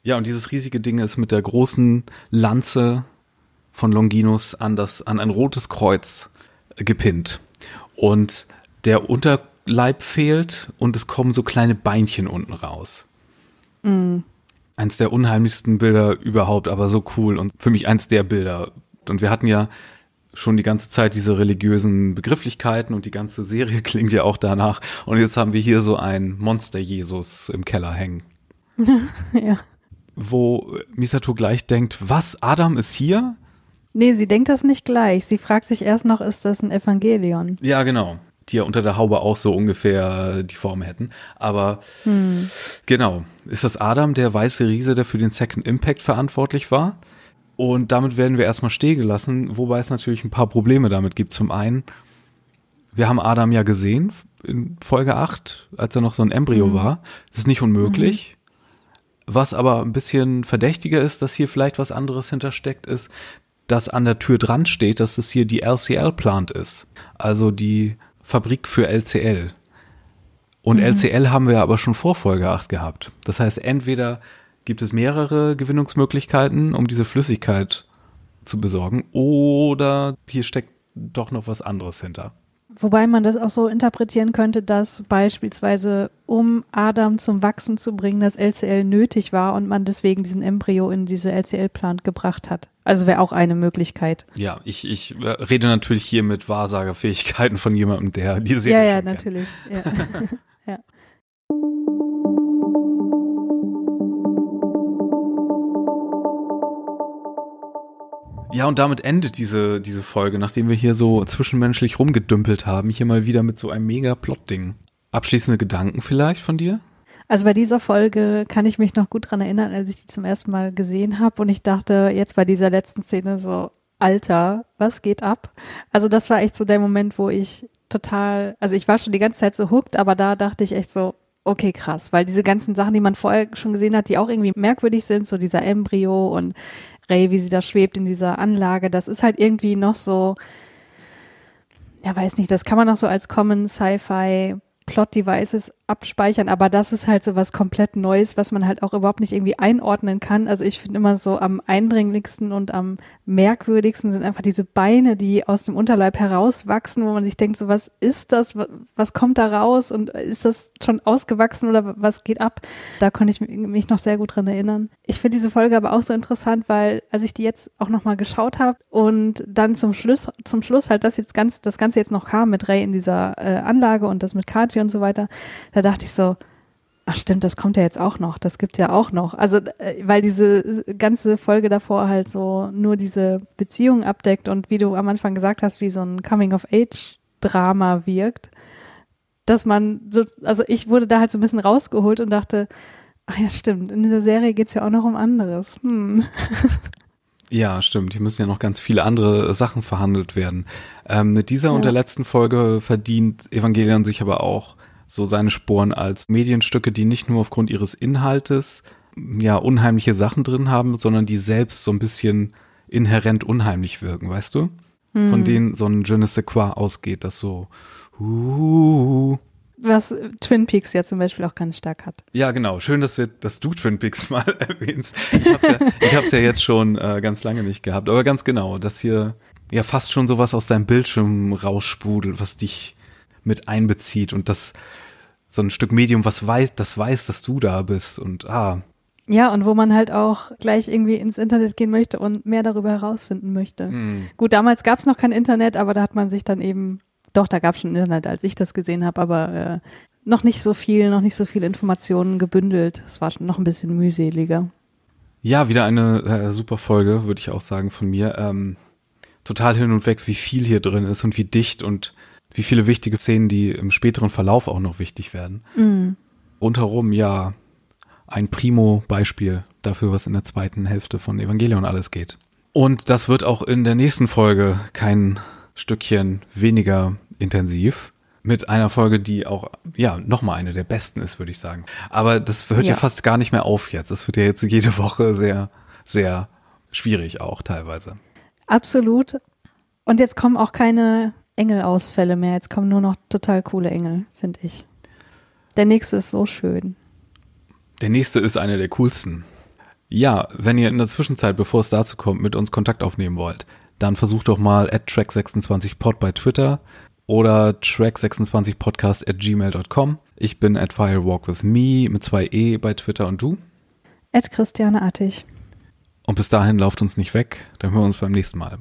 A: Ja, und dieses riesige Ding ist mit der großen Lanze von Longinus an das, an ein rotes Kreuz gepinnt. Und der Unterleib fehlt und es kommen so kleine Beinchen unten raus. Eins der unheimlichsten Bilder überhaupt, aber so cool und für mich eins der Bilder. Und wir hatten ja schon die ganze Zeit diese religiösen Begrifflichkeiten und die ganze Serie klingt ja auch danach. Und jetzt haben wir hier so ein Monster-Jesus im Keller hängen
B: ja.
A: wo Misato gleich denkt, was, Adam ist hier?
B: Nee, sie denkt das nicht gleich. Sie fragt sich erst noch, ist das ein Evangelion?
A: Ja, genau. Die ja unter der Haube auch so ungefähr die Form hätten. Aber genau, ist das Adam, der weiße Riese, der für den Second Impact verantwortlich war? Und damit werden wir erstmal stehen gelassen, wobei es natürlich ein paar Probleme damit gibt. Zum einen, wir haben Adam ja gesehen in Folge 8, als er noch so ein Embryo war. Das ist nicht unmöglich. Was aber ein bisschen verdächtiger ist, dass hier vielleicht was anderes hintersteckt, ist, dass an der Tür dran steht, dass es hier die LCL-Plant ist. Also die Fabrik für LCL. Und LCL haben wir aber schon vor Folge 8 gehabt. Das heißt, entweder gibt es mehrere Gewinnungsmöglichkeiten, um diese Flüssigkeit zu besorgen, oder hier steckt doch noch was anderes hinter.
B: Wobei man das auch so interpretieren könnte, dass beispielsweise, um Adam zum Wachsen zu bringen, das LCL nötig war und man deswegen diesen Embryo in diese LCL-Plant gebracht hat. Also wäre auch eine Möglichkeit.
A: Ja, ich, ich rede natürlich hier mit Wahrsagerfähigkeiten von jemandem, der die Serie
B: ja, ja,
A: kennt.
B: natürlich. Ja.
A: ja. Und damit endet diese, diese Folge, nachdem wir hier so zwischenmenschlich rumgedümpelt haben, hier mal wieder mit so einem mega Plot-Ding. Abschließende Gedanken vielleicht von dir?
B: Also bei dieser Folge kann ich mich noch gut dran erinnern, als ich die zum ersten Mal gesehen habe und ich dachte jetzt bei dieser letzten Szene so, Alter, was geht ab? Also das war echt so der Moment, wo ich total, also ich war schon die ganze Zeit so hooked, aber da dachte ich echt so, okay, krass, weil diese ganzen Sachen, die man vorher schon gesehen hat, die auch irgendwie merkwürdig sind, so dieser Embryo und Ray, wie sie da schwebt in dieser Anlage, das ist halt irgendwie noch so, ja, weiß nicht, das kann man noch so als Common Sci-Fi Plot Devices abspeichern, aber das ist halt so was komplett Neues, was man halt auch überhaupt nicht irgendwie einordnen kann. Also ich finde immer so am eindringlichsten und am merkwürdigsten sind einfach diese Beine, die aus dem Unterleib herauswachsen, wo man sich denkt, so was ist das, was kommt da raus und ist das schon ausgewachsen oder was geht ab? Da konnte ich mich noch sehr gut dran erinnern. Ich finde diese Folge aber auch so interessant, weil als ich die jetzt auch nochmal geschaut habe und dann zum Schluss, zum Schluss halt das jetzt ganz, das Ganze jetzt noch kam mit Ray in dieser äh, Anlage und das mit Katja und so weiter, da dachte ich so, ach stimmt, das kommt ja jetzt auch noch, das gibt's ja auch noch. Also, äh, weil diese ganze Folge davor halt so nur diese Beziehung abdeckt und wie du am Anfang gesagt hast, wie so ein Coming-of-Age-Drama wirkt, dass man so, also ich wurde da halt so ein bisschen rausgeholt und dachte, ach ja, stimmt, in dieser Serie geht's ja auch noch um anderes. Hm.
A: Ja, stimmt. Hier müssen ja noch ganz viele andere Sachen verhandelt werden. Ähm, mit dieser ja. und der letzten Folge verdient Evangelion sich aber auch so seine Sporen als Medienstücke, die nicht nur aufgrund ihres Inhaltes ja unheimliche Sachen drin haben, sondern die selbst so ein bisschen inhärent unheimlich wirken, weißt du? Mhm. Von denen so ein Je ne sais quoi ausgeht, das so uh,
B: was Twin Peaks ja zum Beispiel auch ganz stark hat.
A: Ja, genau. Schön, dass wir, dass du Twin Peaks mal erwähnst. Ich hab's ja, ich hab's ja jetzt schon äh, ganz lange nicht gehabt, aber ganz genau, dass hier ja fast schon sowas aus deinem Bildschirm raussprudelt, was dich mit einbezieht und das so ein Stück Medium, was weiß, das weiß, dass du da bist und ah.
B: Ja, und wo man halt auch gleich irgendwie ins Internet gehen möchte und mehr darüber herausfinden möchte. Mm. Gut, damals gab es noch kein Internet, aber da hat man sich dann eben, doch, da gab es schon Internet, als ich das gesehen habe, aber äh, noch nicht so viel, noch nicht so viel Informationen gebündelt. Es war schon noch ein bisschen mühseliger.
A: Ja, wieder eine äh, super Folge, würde ich auch sagen von mir. Ähm, total hin und weg, wie viel hier drin ist und wie dicht und wie viele wichtige Szenen, die im späteren Verlauf auch noch wichtig werden. Mhm. Rundherum, ja, ein Primo-Beispiel dafür, was in der zweiten Hälfte von Evangelion alles geht. Und das wird auch in der nächsten Folge kein Stückchen weniger intensiv. Mit einer Folge, die auch, ja, nochmal eine der besten ist, würde ich sagen. Aber das hört ja. ja fast gar nicht mehr auf jetzt. Das wird ja jetzt jede Woche sehr, sehr schwierig auch teilweise.
B: Absolut. Und jetzt kommen auch keine Engelausfälle mehr. Jetzt kommen nur noch total coole Engel, finde ich. Der nächste ist so schön.
A: Der nächste ist einer der coolsten. Ja, wenn ihr in der Zwischenzeit, bevor es dazu kommt, mit uns Kontakt aufnehmen wollt, dann versucht doch mal at track26pod bei Twitter oder track26podcast at gmail.com. Ich bin at firewalkwithme mit zwei E bei Twitter und du?
B: At Christiane Artig.
A: Und bis dahin lauft uns nicht weg, dann hören wir uns beim nächsten Mal.